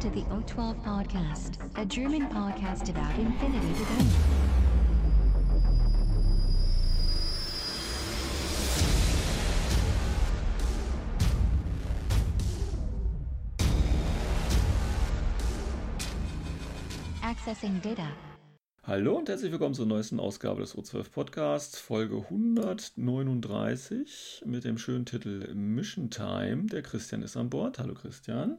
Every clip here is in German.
To the O12 Podcast, a German podcast about infinity to go. Accessing data. Hallo und herzlich willkommen zur neuesten Ausgabe des O12 Podcasts, Folge 139 mit dem schönen Titel Mission Time. Der Christian ist an Bord. Hallo Christian.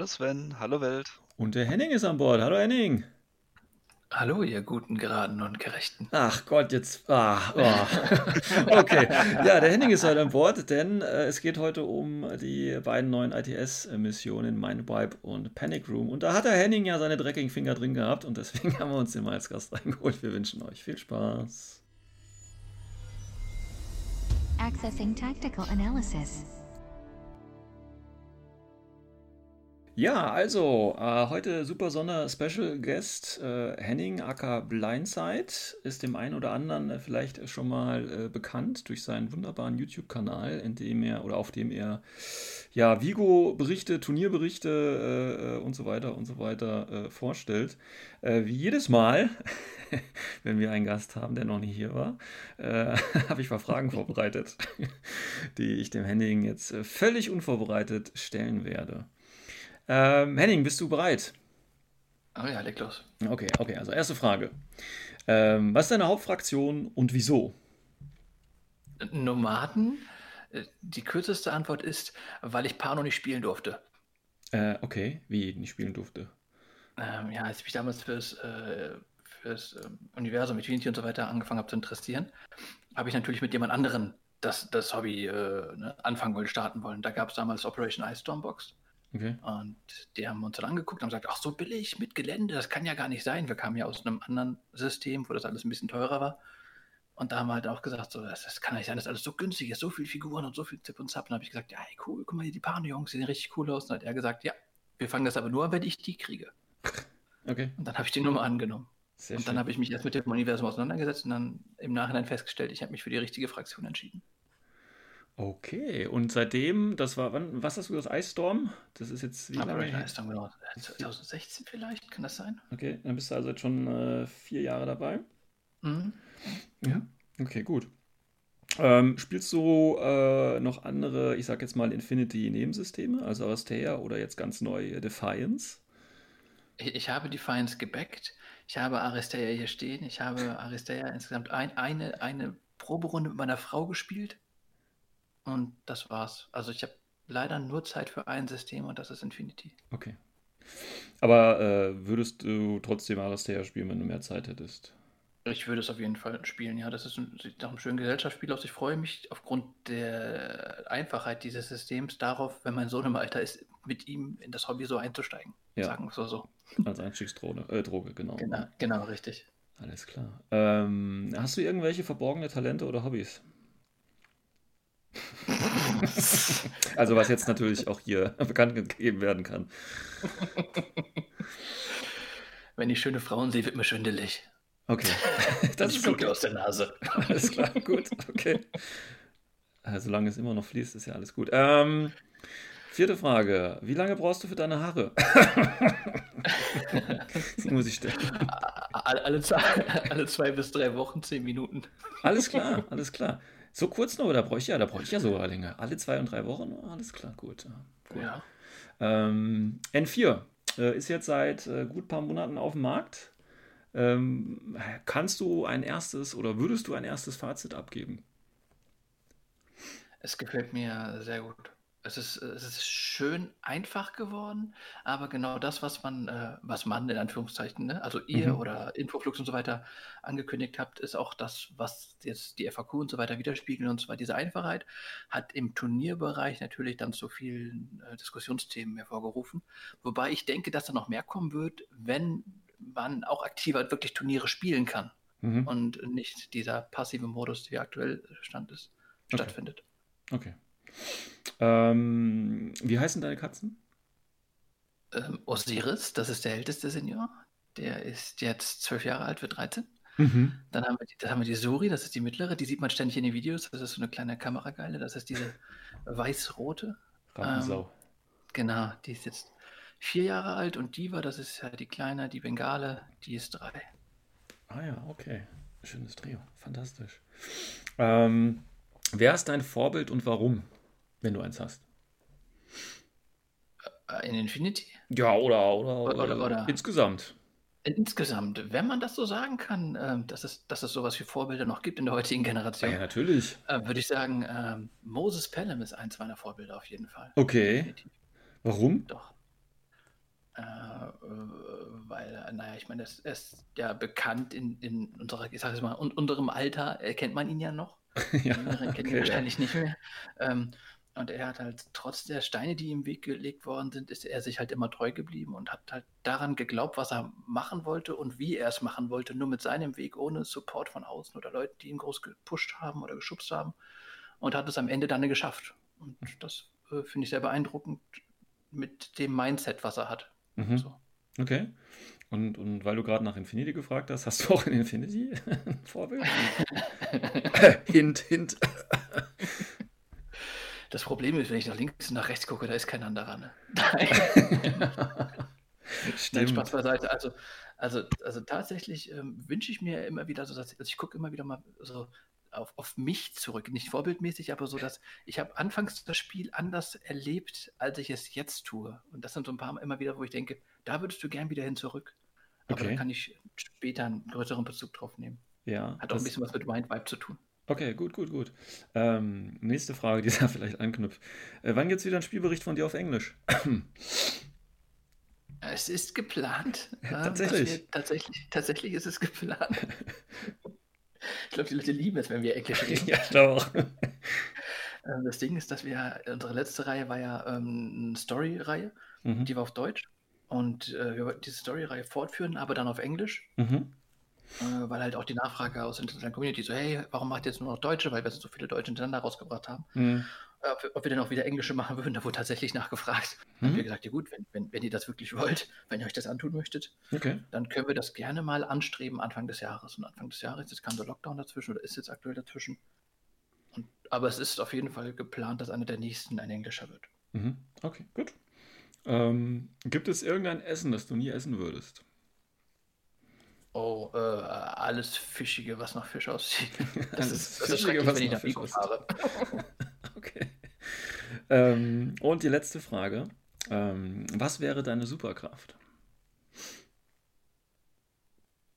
Hallo Sven, hallo Welt. Und der Henning ist an Bord. Hallo Henning. Hallo, ihr guten, geraden und gerechten. Ach Gott, jetzt. Ah, oh. okay. Ja, der Henning ist heute an Bord, denn äh, es geht heute um die beiden neuen ITS-Missionen Mindwipe und Panic Room. Und da hat der Henning ja seine dreckigen Finger drin gehabt und deswegen haben wir uns den mal als Gast reingeholt. Wir wünschen euch viel Spaß. Accessing tactical analysis. Ja, also äh, heute super Sonder Special Guest äh, Henning aka Blindside ist dem einen oder anderen äh, vielleicht schon mal äh, bekannt durch seinen wunderbaren YouTube-Kanal, in dem er oder auf dem er ja Vigo-Berichte, Turnierberichte äh, und so weiter und so weiter äh, vorstellt. wie jedes Mal, wenn wir einen Gast haben, der noch nie hier war, habe ich mal Fragen vorbereitet, die ich dem Henning jetzt völlig unvorbereitet stellen werde. Ähm, Henning, bist du bereit? Oh ja, leg los. Okay, okay, also erste Frage. Ähm, was ist deine Hauptfraktion und wieso? Nomaden? Äh, die kürzeste Antwort ist, weil ich Pano nicht spielen durfte. Äh, okay, wie nicht spielen durfte? Ähm, ja, als ich mich damals fürs, äh, fürs äh, Universum, Infinity und so weiter angefangen habe zu interessieren, habe ich natürlich mit jemand anderen das, das Hobby äh, ne, anfangen wollen, starten wollen. Da gab es damals Operation Ice Stormbox. Okay. Und die haben uns dann angeguckt und haben gesagt, ach so billig mit Gelände, das kann ja gar nicht sein. Wir kamen ja aus einem anderen System, wo das alles ein bisschen teurer war. Und da haben wir halt auch gesagt, so, das, das kann nicht sein, dass alles so günstig ist, so viele Figuren und so viel Zip und Zap. Und dann habe ich gesagt, ja, hey, cool, guck mal hier, die Pano-Jungs, die sehen richtig cool aus. Und dann hat er gesagt, ja, wir fangen das aber nur an, wenn ich die kriege. Okay. Und dann habe ich die Nummer angenommen. Sehr und dann habe ich mich erst mit dem Universum auseinandergesetzt und dann im Nachhinein festgestellt, ich habe mich für die richtige Fraktion entschieden. Okay, und seitdem, das war, wann, was hast du gesagt, Ice Storm? Das ist jetzt wie lange? Ice Storm, genau. 2016 vielleicht, kann das sein? Okay, dann bist du also jetzt schon äh, vier Jahre dabei. Mhm. Ja, okay, gut. Ähm, spielst du äh, noch andere, ich sag jetzt mal Infinity-Nebensysteme, also Aristea oder jetzt ganz neu Defiance? Ich, ich habe Defiance gebackt. Ich habe Aristea hier stehen. Ich habe Aristea insgesamt ein, eine, eine Proberunde mit meiner Frau gespielt. Und das war's. Also ich habe leider nur Zeit für ein System und das ist Infinity. Okay. Aber äh, würdest du trotzdem Aristea spielen, wenn du mehr Zeit hättest? Ich würde es auf jeden Fall spielen, ja. Das ist ein, sieht nach einem schönen Gesellschaftsspiel aus. Ich freue mich aufgrund der Einfachheit dieses Systems darauf, wenn mein Sohn im Alter ist, mit ihm in das Hobby so einzusteigen. Ja. Sagen wir es so. Als Einstiegsdroge, äh, Droge, genau. genau. Genau, richtig. Alles klar. Ähm, hast du irgendwelche verborgene Talente oder Hobbys? also was jetzt natürlich auch hier bekannt gegeben werden kann. Wenn ich schöne Frauen sehe, wird mir schwindelig. Okay. Das ist gut aus der Nase. Alles klar, gut, okay. Also, solange es immer noch fließt, ist ja alles gut. Ähm, vierte Frage. Wie lange brauchst du für deine Haare? das muss ich stellen. Alle, alle, alle zwei bis drei Wochen, zehn Minuten. Alles klar, alles klar. So kurz nur, da bräuchte ich ja, da bräuchte ich ja sogar länger. Alle zwei und drei Wochen, alles klar, gut. gut. Ja. Ähm, N4 äh, ist jetzt seit äh, gut ein paar Monaten auf dem Markt. Ähm, kannst du ein erstes oder würdest du ein erstes Fazit abgeben? Es gefällt mir sehr gut es ist, es ist schön einfach geworden, aber genau das, was man, äh, was man in Anführungszeichen, ne, also ihr mhm. oder Infoflux und so weiter angekündigt habt, ist auch das, was jetzt die FAQ und so weiter widerspiegeln. Und zwar diese Einfachheit hat im Turnierbereich natürlich dann zu vielen äh, Diskussionsthemen hervorgerufen. Wobei ich denke, dass da noch mehr kommen wird, wenn man auch aktiver wirklich Turniere spielen kann mhm. und nicht dieser passive Modus, der aktuell Stand ist, okay. stattfindet. Okay. Ähm, wie heißen deine Katzen? Ähm, Osiris, das ist der älteste Senior. Der ist jetzt zwölf Jahre alt, wird 13. Mhm. Dann haben wir, die, dann haben wir die Suri, das ist die mittlere, die sieht man ständig in den Videos. Das ist so eine kleine Kamerageile, das ist diese weiß-rote. Rampensau. Ähm, genau, die ist jetzt vier Jahre alt und Diva, das ist ja die Kleine, die Bengale, die ist drei. Ah ja, okay. Schönes Trio. Fantastisch. Ähm, wer ist dein Vorbild und warum, wenn du eins hast? Äh, In Infinity? Ja, oder, oder, Oder- oder, oder- insgesamt. Insgesamt, wenn man das so sagen kann, ähm, dass, es, dass es sowas wie Vorbilder noch gibt in der heutigen Ah, Generation, ja, natürlich. äh, würde ich sagen, ähm, Moses Pelham ist eins meiner Vorbilder auf jeden Fall. Okay. Definitiv. Warum? Doch. Äh, weil, naja, ich meine, er ist, ja bekannt in, in unserer, ich sag jetzt mal, un unserem Alter, äh, kennt man ihn ja noch. ja, Die Jüngeren kennen ihn okay, ja. wahrscheinlich nicht mehr. Ähm, und er hat halt, trotz der Steine, die ihm im Weg gelegt worden sind, ist er sich halt immer treu geblieben und hat halt daran geglaubt, was er machen wollte und wie er es machen wollte, nur mit seinem Weg, ohne Support von außen oder Leuten, die ihn groß gepusht haben oder geschubst haben. Und hat es am Ende dann geschafft. Und das äh, finde ich sehr beeindruckend mit dem Mindset, was er hat. Mhm. So. Okay. Und, und weil du gerade nach Infinity gefragt hast, hast du auch in Infinity ein Vorbild? hint, hint. Das Problem ist, wenn ich nach links und nach rechts gucke, da ist kein anderer. Ne? Nein. Nein, Stimmt. Spaß beiseite. Also, also, also tatsächlich ähm, wünsche ich mir immer wieder so, dass also ich gucke immer wieder mal so auf, auf mich zurück. Nicht vorbildmäßig, aber so, dass ich habe anfangs das Spiel anders erlebt, als ich es jetzt tue. Und das sind so ein paar Mal immer wieder, wo ich denke, da würdest du gern wieder hin zurück. Aber Okay. da kann ich später einen größeren Bezug drauf nehmen. Ja, Hat auch ein bisschen was mit Mind Vibe zu tun. Okay, gut, gut, gut. Ähm, nächste Frage, die da vielleicht anknüpft. Äh, wann gibt es wieder einen Spielbericht von dir auf Englisch? Es ist geplant. ähm, Tatsächlich. Wir, tatsächlich. Tatsächlich ist es geplant. ich glaube, die Leute lieben es, wenn wir Englisch reden. ja, ich glaube auch. Ähm, Das Ding ist, dass wir, unsere letzte Reihe war ja ähm, eine Story-Reihe, Mhm. die war auf Deutsch. Und äh, wir wollten diese Story-Reihe fortführen, aber dann auf Englisch, Mhm. Äh, weil halt auch die Nachfrage aus der internationalen Community so, hey, warum macht ihr jetzt nur noch Deutsche, weil wir so viele Deutsche hintereinander rausgebracht haben. Mhm. Äh, ob, wir, ob wir denn auch wieder Englische machen würden, da wurde tatsächlich nachgefragt. Dann haben Mhm. wir gesagt, ja gut, wenn, wenn, wenn ihr das wirklich wollt, wenn ihr euch das antun möchtet, Okay. dann können wir das gerne mal anstreben Anfang des Jahres. Und Anfang des Jahres, jetzt kam der Lockdown dazwischen oder ist jetzt aktuell dazwischen. Und, aber es ist auf jeden Fall geplant, dass einer der nächsten ein englischer wird. Mhm. Okay, gut. Ähm, gibt es irgendein Essen, das du nie essen würdest? Oh, äh, alles Fischige, was nach Fisch aussieht. Das Alles ist, das Fischige, was wenn ich nach Fisch fahre. Okay. Ähm, und die letzte Frage. Ähm, was wäre deine Superkraft?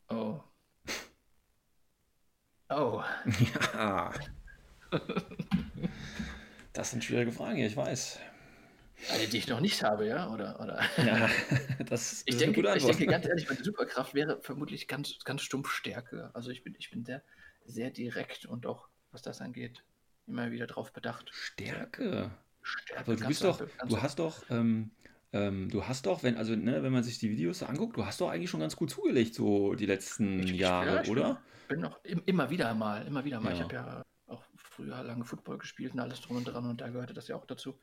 Oh. Oh. Ja. Das sind schwierige Fragen hier, ich weiß. Eine, die ich noch nicht habe, ja? Oder, oder? Ja, das ist Ich eine denke, gute ich Antwort. denke ganz ehrlich, meine Superkraft wäre vermutlich ganz, ganz stumpf Stärke. Also ich bin, ich bin sehr, sehr direkt und auch, was das angeht, immer wieder drauf bedacht. Stärke. Stärke, Aber du bist doch, du hast doch, ähm, ähm, du hast doch, wenn, also, ne, wenn man sich die Videos so anguckt, du hast doch eigentlich schon ganz gut zugelegt, so die letzten Ich- ich- Jahre, ja, ich oder? bin noch im, immer wieder mal, immer wieder mal. Ich Ja. habe ja auch früher lange Football gespielt und alles drum und dran und da gehörte das ja auch dazu.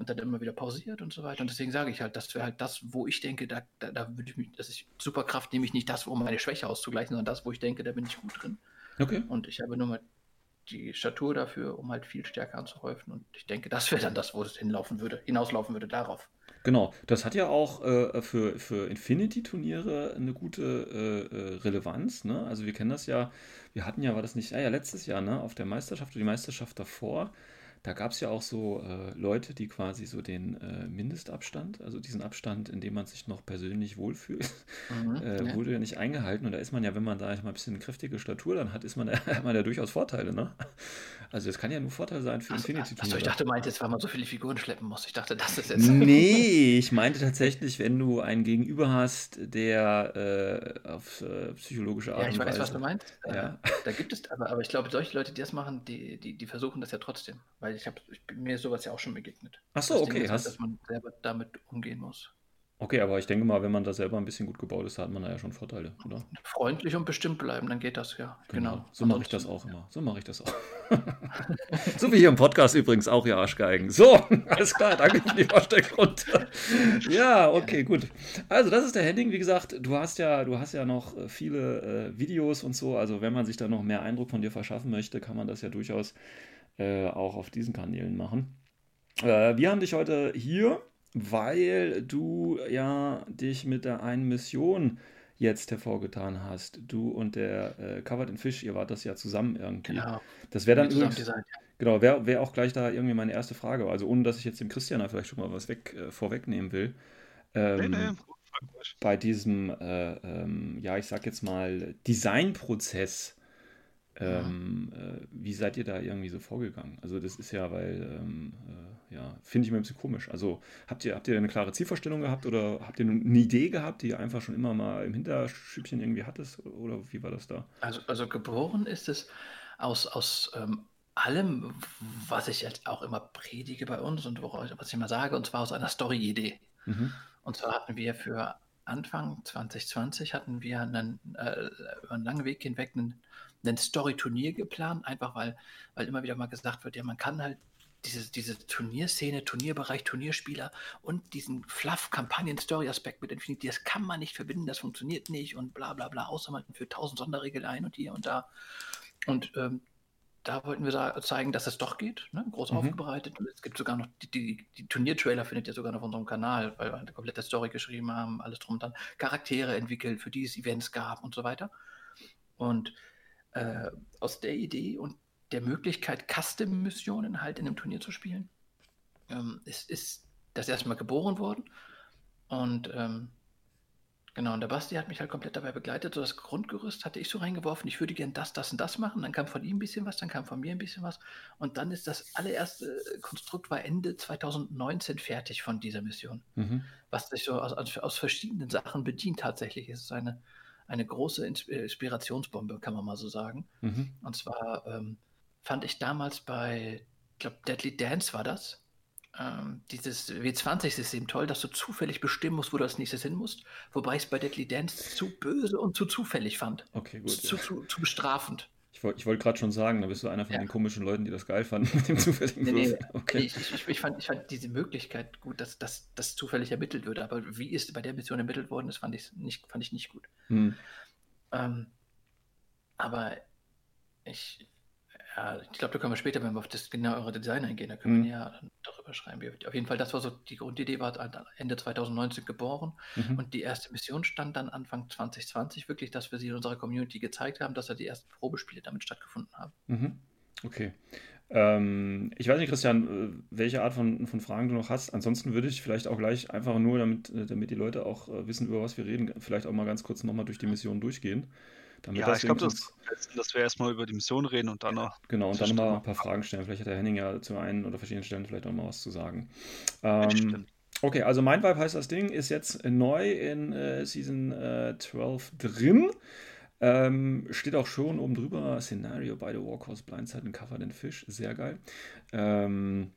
Und dann immer wieder pausiert und so weiter. Und deswegen sage ich halt, das wäre halt das, wo ich denke, da, da, da würde ich mich, das ist Superkraft, nämlich nicht das, um meine Schwäche auszugleichen, sondern das, wo ich denke, da bin ich gut drin. Okay. Und ich habe nur mal die Statur dafür, um halt viel stärker anzuhäufen. Und ich denke, das wäre dann das, wo es hinlaufen würde, hinauslaufen würde darauf. Genau, das hat ja auch äh, für, für Infinity-Turniere eine gute äh, äh, Relevanz. Ne? Also wir kennen das ja, wir hatten ja, war das nicht, ah ja, letztes Jahr, ne, auf der Meisterschaft oder die Meisterschaft davor, da gab es ja auch so äh, Leute, die quasi so den äh, Mindestabstand, also diesen Abstand, in dem man sich noch persönlich wohlfühlt, Mhm, äh, ja. wurde ja nicht eingehalten. Und da ist man ja, wenn man da mal ein bisschen kräftige Statur dann hat, ist man, hat man ja durchaus Vorteile. Ne? Also es kann ja nur Vorteil sein für Achso, achso, ich dachte, du meintest, weil man so viele Figuren schleppen muss. Ich dachte, das ist jetzt. Nee, ich meinte tatsächlich, wenn du einen Gegenüber hast, der äh, auf äh, psychologische Art Ja, ich und weiß, Weise. was du meinst. Ja. Da gibt es, aber, aber ich glaube, solche Leute, die das machen, die, die, die versuchen das ja trotzdem. Weil ich habe ich bin mir sowas ja auch schon begegnet. Ach so, Das okay, ist halt, hast- dass man selber damit umgehen muss. Okay, aber ich denke mal, wenn man da selber ein bisschen gut gebaut ist, hat man da ja schon Vorteile, oder? Freundlich und bestimmt bleiben, dann geht das ja. Genau. So mache ich das auch immer. So mache ich das auch. so wie hier im Podcast übrigens auch, ihr Arschgeigen. So, alles klar, danke für die Vorstellrunde. Ja, okay, gut. Also, das ist der Henning. Wie gesagt, du hast ja, du hast ja noch äh, viele äh, Videos und so. Also, wenn man sich da noch mehr Eindruck von dir verschaffen möchte, kann man das ja durchaus äh, auch auf diesen Kanälen machen. Äh, wir haben dich heute hier weil du ja dich mit der einen Mission jetzt hervorgetan hast. Du und der äh, Covered in Fish, ihr wart das ja zusammen irgendwie. Genau. Das wäre dann übrigens, designt, ja. genau, wäre wär auch gleich da irgendwie meine erste Frage. Also ohne, dass ich jetzt dem Christian da vielleicht schon mal was weg, äh, vorwegnehmen will. Nee, Ähm, nee, ruhig. bei diesem, äh, ähm, ja, ich sag jetzt mal, Designprozess, ähm, äh, wie seid ihr da irgendwie so vorgegangen? Also das ist ja, weil, ähm, äh, ja, finde ich mir ein bisschen komisch. Also habt ihr, habt ihr eine klare Zielvorstellung gehabt oder habt ihr eine Idee gehabt, die ihr einfach schon immer mal im Hinterstübchen irgendwie hattest? Oder wie war das da? Also, also geboren ist es aus, aus ähm, allem, was ich jetzt auch immer predige bei uns und woraus, was ich immer sage, und zwar aus einer Story-Idee. Mhm. Und zwar hatten wir für Anfang 2020 hatten wir einen, äh, über einen langen Weg hinweg einen, einen Story-Turnier geplant, einfach weil, weil immer wieder mal gesagt wird, ja, man kann halt diese, diese Turnierszene, Turnierbereich, Turnierspieler und diesen Fluff-Kampagnen-Story-Aspekt mit Infinity, das kann man nicht verbinden, das funktioniert nicht und bla bla bla, außer man für tausend Sonderregeln ein und hier und da. Und ähm, da wollten wir zeigen, dass es doch geht, ne? groß Mhm. aufbereitet. Und es gibt sogar noch, die, die, die Turniertrailer findet ihr sogar noch auf unserem Kanal, weil wir eine komplette Story geschrieben haben, alles drum und dran, Charaktere entwickelt, für die es Events gab und so weiter. Und äh, aus der Idee und der Möglichkeit, Custom-Missionen halt in einem Turnier zu spielen, ähm, ist, ist das erstmal geboren worden. Und ähm, genau, und der Basti hat mich halt komplett dabei begleitet. So das Grundgerüst hatte ich so reingeworfen, ich würde gern das, das und das machen. Dann kam von ihm ein bisschen was, dann kam von mir ein bisschen was. Und dann ist das allererste Konstrukt war Ende 2019 fertig von dieser Mission Mhm. was sich so aus, aus, aus verschiedenen Sachen bedient tatsächlich. Es ist eine, eine große äh, Inspirationsbombe, kann man mal so sagen. Mhm. Und zwar ähm, fand ich damals bei, ich glaube, Deadly Dance war das, ähm, dieses W20-System toll, dass du zufällig bestimmen musst, wo du als nächstes hin musst. Wobei ich es bei Deadly Dance zu böse und zu zufällig fand. Okay, gut. Zu, Ja. zu, zu bestrafend. Ich wollte wollt gerade schon sagen, da bist du einer von Ja. den komischen Leuten, die das geil fanden mit dem zufälligen Nee, nee, Würfel. Okay. Ich, ich, ich, fand, ich fand diese Möglichkeit gut, dass das zufällig ermittelt wird. Aber wie es bei der Mission ermittelt worden ist, fand ich nicht, fand ich nicht gut. Hm. Ähm, aber ich, ja, ich glaube, da können wir später, wenn wir auf das genauere Design eingehen, da können Mhm. wir ja darüber schreiben. Auf jeden Fall, das war so, die Grundidee war Ende 2019 geboren Mhm. und die erste Mission stand dann Anfang 2020 wirklich, dass wir sie in unserer Community gezeigt haben, dass da die ersten Probespiele damit stattgefunden haben. Mhm. Okay. Ähm, ich weiß nicht, Christian, äh, welche Art von, von Fragen du noch hast. Ansonsten würde ich vielleicht auch gleich einfach nur, damit, äh, damit die Leute auch äh, wissen, über was wir reden, vielleicht auch mal ganz kurz nochmal durch die Mission durchgehen. Damit Ja, ich glaube, das ist dass wir erstmal über die Mission reden und dann noch. Genau, und dann nochmal stimmt. ein paar Fragen stellen. Vielleicht hat der Henning ja zu einen oder verschiedenen Stellen vielleicht auch mal was zu sagen. Ähm, stimmt. okay, also Mind Vibe heißt das Ding, ist jetzt neu in äh, Season äh, 12 drin. Ähm, steht auch schon oben drüber, Szenario by the Warhorse Blindside and Covered in Fish. Sehr geil. Ähm,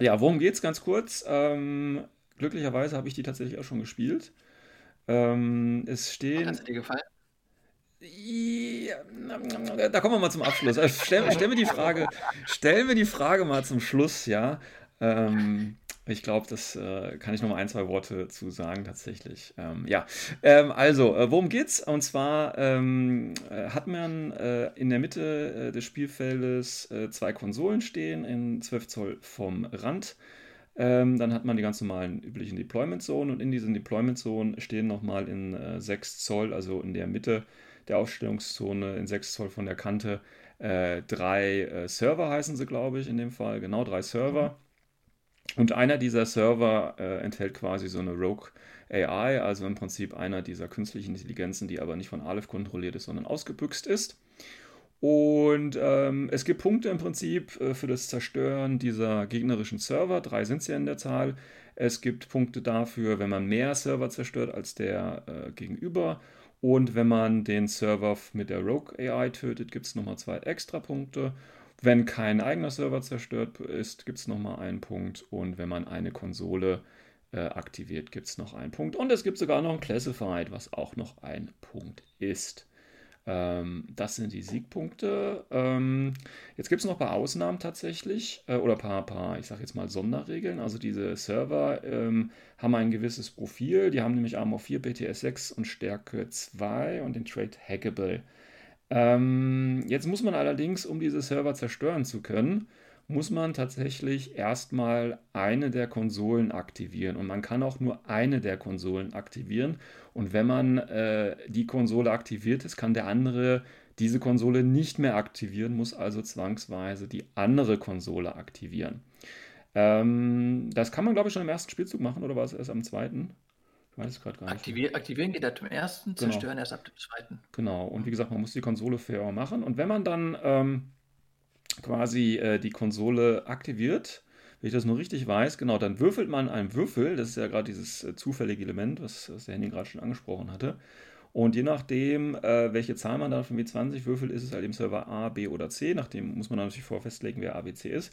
ja, worum geht's ganz kurz? Ähm, glücklicherweise habe ich die tatsächlich auch schon gespielt. Ähm, es stehen. Hat es dir gefallen? Da kommen wir mal zum Abschluss. Also stell, stell mir die Frage, stell mir die Frage mal zum Schluss, ja. Ähm, ich glaube, das äh, kann ich noch mal ein, zwei Worte zu sagen tatsächlich. Ähm, ja, ähm, also, äh, worum geht's? Und zwar ähm, äh, hat man äh, in der Mitte äh, des Spielfeldes zwei Konsolen stehen in 12 Zoll vom Rand. Ähm, dann hat man die ganz normalen üblichen Deployment Zonen und in diesen Deployment Zonen stehen nochmal in äh, 6 Zoll, also in der Mitte der Aufstellungszone in 6 Zoll von der Kante, äh, drei äh, Server heißen sie, glaube ich, in dem Fall. Genau, drei Server. Und einer dieser Server äh, enthält quasi so eine Rogue AI, also im Prinzip einer dieser künstlichen Intelligenzen, die aber nicht von Aleph kontrolliert ist, sondern ausgebüxt ist. Und ähm, es gibt Punkte im Prinzip äh, für das Zerstören dieser gegnerischen Server. Drei sind es ja in der Zahl. Es gibt Punkte dafür, wenn man mehr Server zerstört als der äh, Gegenüber. Und wenn man den Server mit der Rogue AI tötet, gibt es nochmal zwei extra Punkte. Wenn kein eigener Server zerstört ist, gibt es nochmal einen Punkt. Und wenn man eine Konsole äh, aktiviert, gibt es noch einen Punkt. Und es gibt sogar noch ein Classified, was auch noch ein Punkt ist. Ähm, das sind die Siegpunkte. Ähm, jetzt gibt es noch ein paar Ausnahmen tatsächlich äh, oder ein paar, paar, ich sage jetzt mal Sonderregeln. Also diese Server ähm, haben ein gewisses Profil. Die haben nämlich Armor 4, BTS 6 und Stärke 2 und den Trade Hackable. Ähm, jetzt muss man allerdings, um diese Server zerstören zu können, muss man tatsächlich erstmal eine der Konsolen aktivieren. Und man kann auch nur eine der Konsolen aktivieren. Und wenn man äh, die Konsole aktiviert ist, kann der andere diese Konsole nicht mehr aktivieren, muss also zwangsweise die andere Konsole aktivieren. Ähm, das kann man, glaube ich, schon im ersten Spielzug machen, oder war es erst am zweiten? Ich weiß es gerade gar nicht. Aktivier, aktivieren geht ab dem ersten, genau. zerstören erst ab dem zweiten. Genau, und wie gesagt, man muss die Konsole fair machen. Und wenn man dann ähm, quasi äh, die Konsole aktiviert, wenn ich das nur richtig weiß, genau, dann würfelt man einen Würfel, das ist ja gerade dieses äh, zufällige Element, was, was der Henning gerade schon angesprochen hatte. Und je nachdem, äh, welche Zahl man da von W20 würfelt, ist es halt im Server A, B oder C. Nachdem muss man natürlich vorher festlegen, wer A, B, C ist.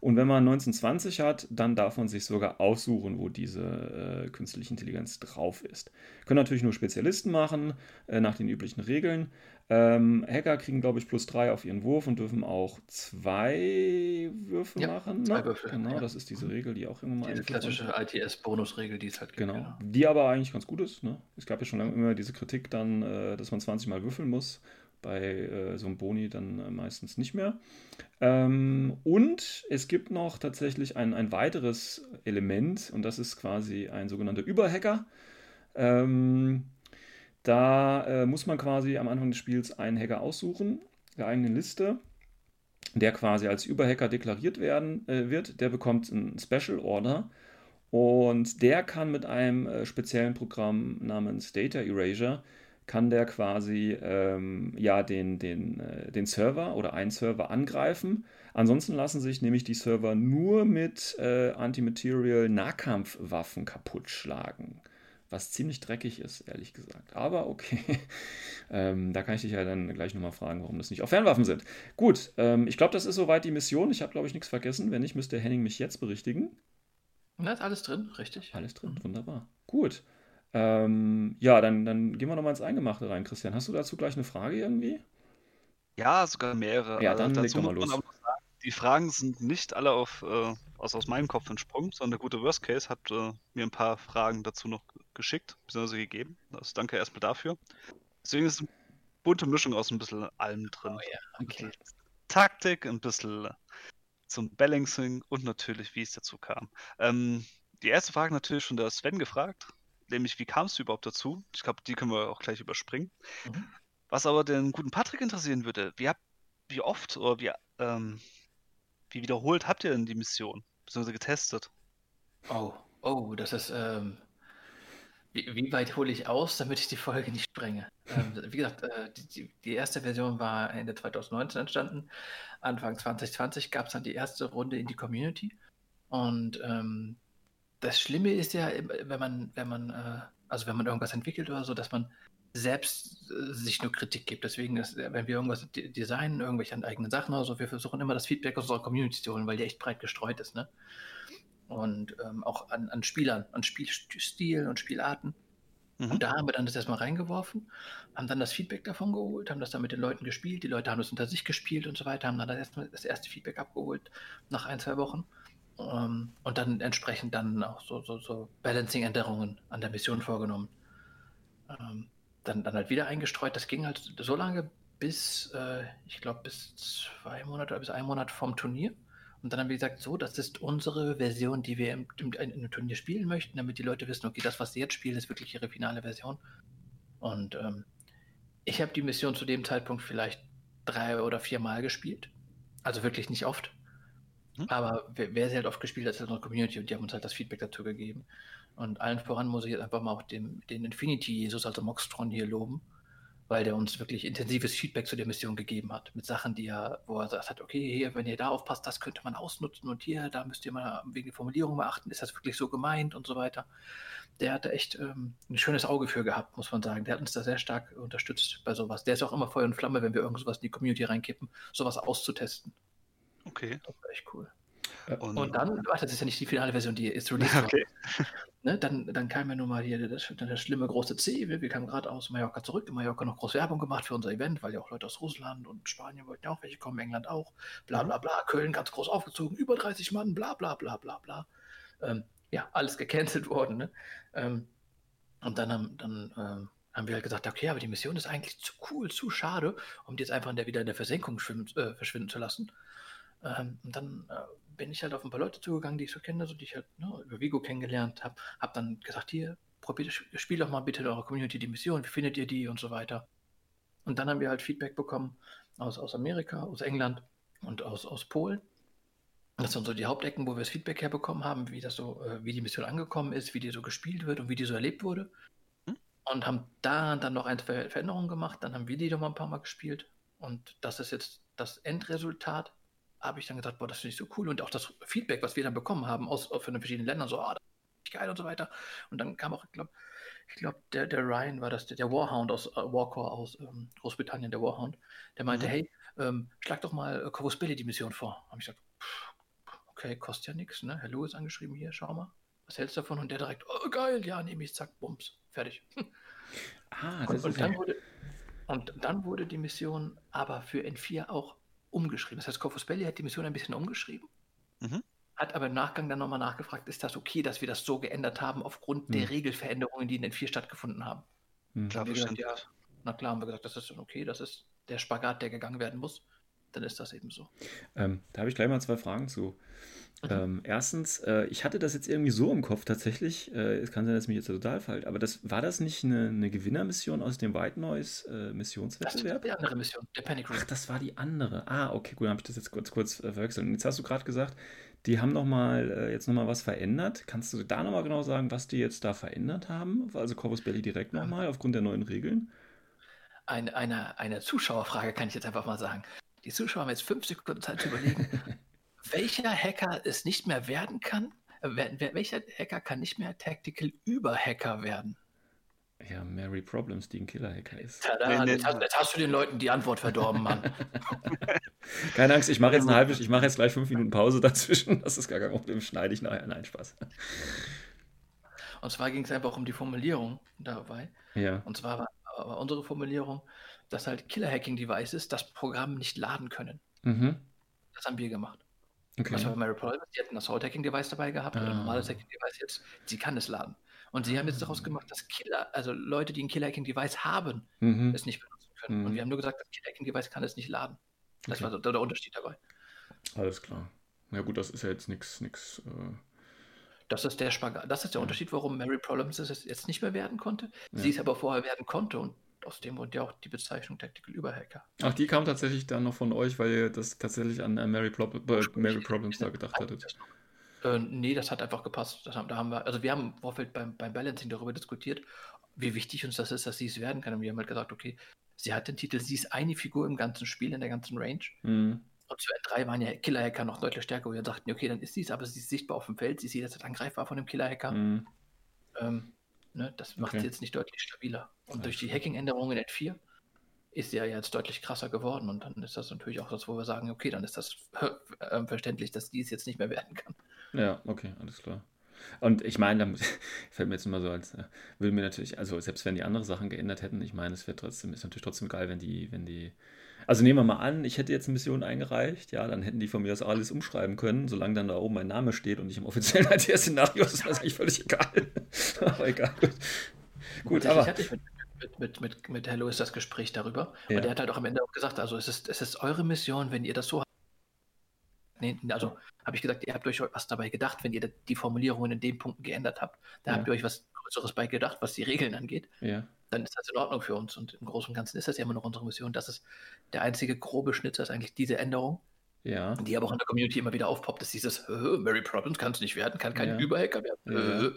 Und wenn man 1920 hat, dann darf man sich sogar aussuchen, wo diese äh, künstliche Intelligenz drauf ist. Können natürlich nur Spezialisten machen, äh, nach den üblichen Regeln. Ähm, Hacker kriegen, glaube ich, plus drei auf ihren Wurf und dürfen auch zwei Würfe ja, machen. Zwei ne? Würfe. Genau, ja. das ist diese Regel, die auch immer mal Diese klassische ITS-Bonusregel, die es halt gibt. Genau. genau. Die aber eigentlich ganz gut ist. Ne? Es gab ja schon lange immer diese Kritik dann, äh, dass man 20 Mal würfeln muss. Bei äh, so einem Boni dann äh, meistens nicht mehr. Ähm, und es gibt noch tatsächlich ein, ein weiteres Element und das ist quasi ein sogenannter Überhacker. Ähm, da äh, muss man quasi am Anfang des Spiels einen Hacker aussuchen, der eigenen Liste, der quasi als Überhacker deklariert werden äh, wird. Der bekommt einen Special Order und der kann mit einem äh, speziellen Programm namens Data Erasure kann der quasi ähm, ja den, den, äh, den Server oder einen Server angreifen. Ansonsten lassen sich nämlich die Server nur mit äh, Antimaterial Nahkampfwaffen kaputt schlagen was ziemlich dreckig ist, ehrlich gesagt. Aber okay, ähm, da kann ich dich ja dann gleich nochmal fragen, warum das nicht auch Fernwaffen sind. Gut, ähm, ich glaube, das ist soweit die Mission. Ich habe, glaube ich, nichts vergessen. Wenn nicht, müsste Henning mich jetzt berichtigen. Da ist alles drin, richtig. Alles drin, wunderbar. Gut. Ähm, ja, dann, dann gehen wir nochmal ins Eingemachte rein, Christian. Hast du dazu gleich eine Frage irgendwie? Ja, sogar mehrere. Ja, dann also, doch mal los. Sagen, die Fragen sind nicht alle auf, äh, aus, aus meinem Kopf entsprungen, sondern der gute Worst Case hat äh, mir ein paar Fragen dazu noch geschickt, bzw. gegeben. Also danke erstmal dafür. Deswegen ist eine bunte Mischung aus ein bisschen allem drin. Oh, ja. okay. Ein Taktik, ein bisschen zum Balancing und natürlich, wie es dazu kam. Ähm, die erste Frage natürlich schon der Sven gefragt, nämlich wie kamst du überhaupt dazu? Ich glaube, die können wir auch gleich überspringen. Mhm. Was aber den guten Patrick interessieren würde, wie, habt, wie oft oder wie, ähm, wie wiederholt habt ihr denn die Mission, beziehungsweise getestet? Oh, oh, das ist ähm, wie, wie, weit hole ich aus, damit ich die Folge nicht sprenge? Ähm, wie gesagt, äh, die, die, erste Version war Ende 2019 entstanden. Anfang 2020 gab es dann die erste Runde in die Community. Und ähm, das Schlimme ist ja, wenn man, wenn man, äh, also wenn man irgendwas entwickelt oder so, dass man selbst äh, sich nur Kritik gibt. Deswegen ist, wenn wir irgendwas designen, irgendwelche eigenen Sachen oder so, wir versuchen immer das Feedback aus unserer Community zu holen, weil die echt breit gestreut ist. Ne? Und ähm, auch an, an, Spielern, an Spielstil und Spielarten. Mhm. Und da haben wir dann das erstmal reingeworfen, haben dann das Feedback davon geholt, haben das dann mit den Leuten gespielt, die Leute haben das unter sich gespielt und so weiter, haben dann das, erstmal das erste Feedback abgeholt nach ein, zwei Wochen. Ähm, und dann entsprechend dann auch so, so, so Balancing-Änderungen an der Mission vorgenommen. Ähm, dann, dann halt wieder eingestreut. Das ging halt so lange bis, äh, ich glaube, bis zwei Monate, bis ein Monat vom Turnier. Und dann haben wir gesagt, so, das ist unsere Version, die wir im, im, im, Turnier spielen möchten, damit die Leute wissen, okay, das, was sie jetzt spielen, ist wirklich ihre finale Version. Und ähm, ich habe die Mission zu dem Zeitpunkt vielleicht drei oder vier Mal gespielt. Also wirklich nicht oft. Hm? Aber wer, wer, sie halt oft gespielt hat, ist unsere Community und die haben uns halt das Feedback dazu gegeben. Und allen voran muss ich jetzt einfach mal auch dem, den Infinity Jesus, also Moxtron, hier loben weil der uns wirklich intensives Feedback zu der Mission gegeben hat. Mit Sachen, die er, wo er gesagt hat, okay, hier, wenn ihr da aufpasst, das könnte man ausnutzen und hier, da müsst ihr mal wegen der Formulierung beachten, ist das wirklich so gemeint und so weiter. Der hatte echt ähm, ein schönes Auge für gehabt, muss man sagen. Der hat uns da sehr stark unterstützt bei sowas. Der ist auch immer Feuer und Flamme, wenn wir irgendwas in die Community reinkippen, sowas auszutesten. Okay. Das war echt cool. Und, und dann, warte, das ist ja nicht die finale Version, die ist released okay. Ne, dann, dann kam ja nun mal hier das, das schlimme große C. Wir, wir kamen gerade aus Mallorca zurück. In Mallorca noch große Werbung gemacht für unser Event, weil ja auch Leute aus Russland und Spanien wollten ja auch welche kommen, England auch. Bla bla bla. Köln ganz groß aufgezogen, über 30 Mann, bla bla bla bla bla. Ähm, ja, alles gecancelt worden. Ne? Ähm, und dann, haben, dann ähm, haben wir halt gesagt, okay, aber die Mission ist eigentlich zu cool, zu schade, um die jetzt einfach in der, wieder in der Versenkung äh, verschwinden zu lassen. Ähm, und dann äh, bin ich halt auf ein paar Leute zugegangen, die ich so kenne, so die ich halt ne, über Vigo kennengelernt habe. Habe dann gesagt, hier, probiert, spielt doch mal bitte in eurer Community die Mission, wie findet ihr die und so weiter. Und dann haben wir halt Feedback bekommen aus, aus Amerika, aus England und aus, aus Polen. Das sind so die Hauptecken, wo wir das Feedback herbekommen haben, wie das so, äh, wie die Mission angekommen ist, wie die so gespielt wird und wie die so erlebt wurde. Hm? Und haben da dann noch eine Ver Veränderung gemacht. Dann haben wir die noch mal ein paar Mal gespielt. Und das ist jetzt das Endresultat. Habe ich dann gesagt, boah, das finde ich so cool. Und auch das Feedback, was wir dann bekommen haben aus, aus von den verschiedenen Ländern, so, ah, das ist geil und so weiter. Und dann kam auch, ich glaube, ich glaube, der, der Ryan war das, der, der Warhound aus äh, Warcore aus ähm, Großbritannien, der Warhound, der meinte, mhm. hey, ähm, schlag doch mal äh, Corvus Belli die Mission vor. Habe ich gesagt, okay, kostet ja nichts, ne? Herr Lewis angeschrieben hier, schau mal. Was hältst du davon? Und der direkt, oh geil, ja, nehme ich, zack, bums, fertig. Ah, das und, ist und, dann wurde, und dann wurde die Mission aber für N4 auch umgeschrieben. Das heißt, Corvus Belli hat die Mission ein bisschen umgeschrieben. Mhm hat aber im Nachgang dann nochmal nachgefragt, ist das okay, dass wir das so geändert haben aufgrund hm. der Regelveränderungen, die in den vier stattgefunden haben. Hm. Klar, gesagt, ja, na klar, haben wir gesagt, das ist okay, das ist der Spagat, der gegangen werden muss. Dann ist das eben so. Ähm, da habe ich gleich mal zwei Fragen zu. Mhm. Ähm, erstens, äh, ich hatte das jetzt irgendwie so im Kopf tatsächlich, äh, es kann sein, dass mich jetzt total fällt, aber das, war das nicht eine, eine Gewinnermission aus dem White Noise äh, Missionswettbewerb? Das war die andere Mission, der Panic Room. Ach, das war die andere. Ah, okay, gut, dann habe ich das jetzt kurz, kurz äh, verwechselt. Und jetzt hast du gerade gesagt, die haben noch mal, äh, jetzt nochmal was verändert. Kannst du da nochmal genau sagen, was die jetzt da verändert haben? Also Corvus Belli direkt nochmal aufgrund der neuen Regeln? Eine, eine, eine Zuschauerfrage kann ich jetzt einfach mal sagen. Die Zuschauer haben jetzt fünf Sekunden Zeit zu überlegen, welcher Hacker es nicht mehr werden kann. Äh, welcher Hacker kann nicht mehr Tactical Überhacker werden? Ja, Mary Problems, die ein Killer-Hacker ist. Tada, nee, nee. Jetzt, hast, du den Leuten die Antwort verdorben, Mann. Keine Angst, ich mache jetzt eine halbe, ich mache jetzt gleich fünf Minuten Pause dazwischen. Das ist gar kein Problem, schneide ich nachher. Nein, Spaß. Und zwar ging es einfach um die Formulierung dabei. Ja. Und zwar war, war unsere Formulierung, dass halt Killer-Hacking-Devices das Programm nicht laden können. Mhm. Das haben wir gemacht. Okay. Was war bei Mary Problems? Die hatten das Assault-Hacking-Device dabei gehabt, ah. ein normales Hacking-Device jetzt. Sie kann es laden. Und sie haben jetzt daraus gemacht, dass Killer, also Leute, die ein Killer-Hacking-Device haben, mhm. es nicht benutzen können. Mhm. Und wir haben nur gesagt, das Killer-Hacking-Device kann es nicht laden. Das okay. war so der Unterschied dabei. Alles klar. Ja gut, das ist ja jetzt nichts, nichts. Äh... Das ist der Spagat. Das ist der Unterschied, warum Mary Problems es jetzt nicht mehr werden konnte. Ja. Sie es aber vorher werden konnte und aus dem Grund ja auch die Bezeichnung Tactical Überhacker. Ach, die kam tatsächlich dann noch von euch, weil ihr das tatsächlich an Mary, Pro äh, Mary Problems da gedacht hattet. Äh, nee, das hat einfach gepasst. Haben, da haben wir, also wir haben im Vorfeld beim, beim Balancing darüber diskutiert, wie wichtig uns das ist, dass sie es werden kann. Und wir haben halt gesagt, okay, sie hat den Titel, sie ist eine Figur im ganzen Spiel, in der ganzen Range. Mhm. Und zu N3 waren ja Killer-Hacker noch deutlich stärker, wo wir sagten, okay, dann ist sie es, aber sie ist sichtbar auf dem Feld, sie ist jederzeit angreifbar von dem Killer-Hacker. Mhm. Ähm, ne, das macht okay. sie jetzt nicht deutlich stabiler. Und ja. durch die Hacking-Änderungen in N4 ist sie ja jetzt deutlich krasser geworden. Und dann ist das natürlich auch das, wo wir sagen, okay, dann ist das äh, verständlich, dass die es jetzt nicht mehr werden kann. Ja, okay, alles klar. Und ich meine, da fällt mir jetzt immer so als, äh, will mir natürlich, also selbst wenn die andere Sachen geändert hätten, ich meine, es wäre trotzdem, ist natürlich trotzdem geil, wenn die, wenn die, also nehmen wir mal an, ich hätte jetzt eine Mission eingereicht, ja, dann hätten die von mir das alles umschreiben können, solange dann da oben mein Name steht und nicht im offiziellen IT-Szenario, ist das eigentlich völlig egal. aber egal. Gut, Gut aber. Hatte ich mit, mit, mit, mit, mit Hello ist das Gespräch darüber. Ja. Und der hat halt auch am Ende auch gesagt, also es ist, es ist eure Mission, wenn ihr das so Nee, also habe ich gesagt, ihr habt euch was dabei gedacht, wenn ihr die Formulierungen in den Punkten geändert habt. Da ja. habt ihr euch was Größeres bei gedacht, was die Regeln angeht. Ja. Dann ist das in Ordnung für uns. Und im Großen und Ganzen ist das ja immer noch unsere Mission. Das ist der einzige grobe Schnitzer, ist eigentlich diese Änderung. Ja. Die aber auch in der Community immer wieder aufpoppt, ist dieses Mary Problems kann es nicht werden, kann kein ja. Überhacker werden. Ja.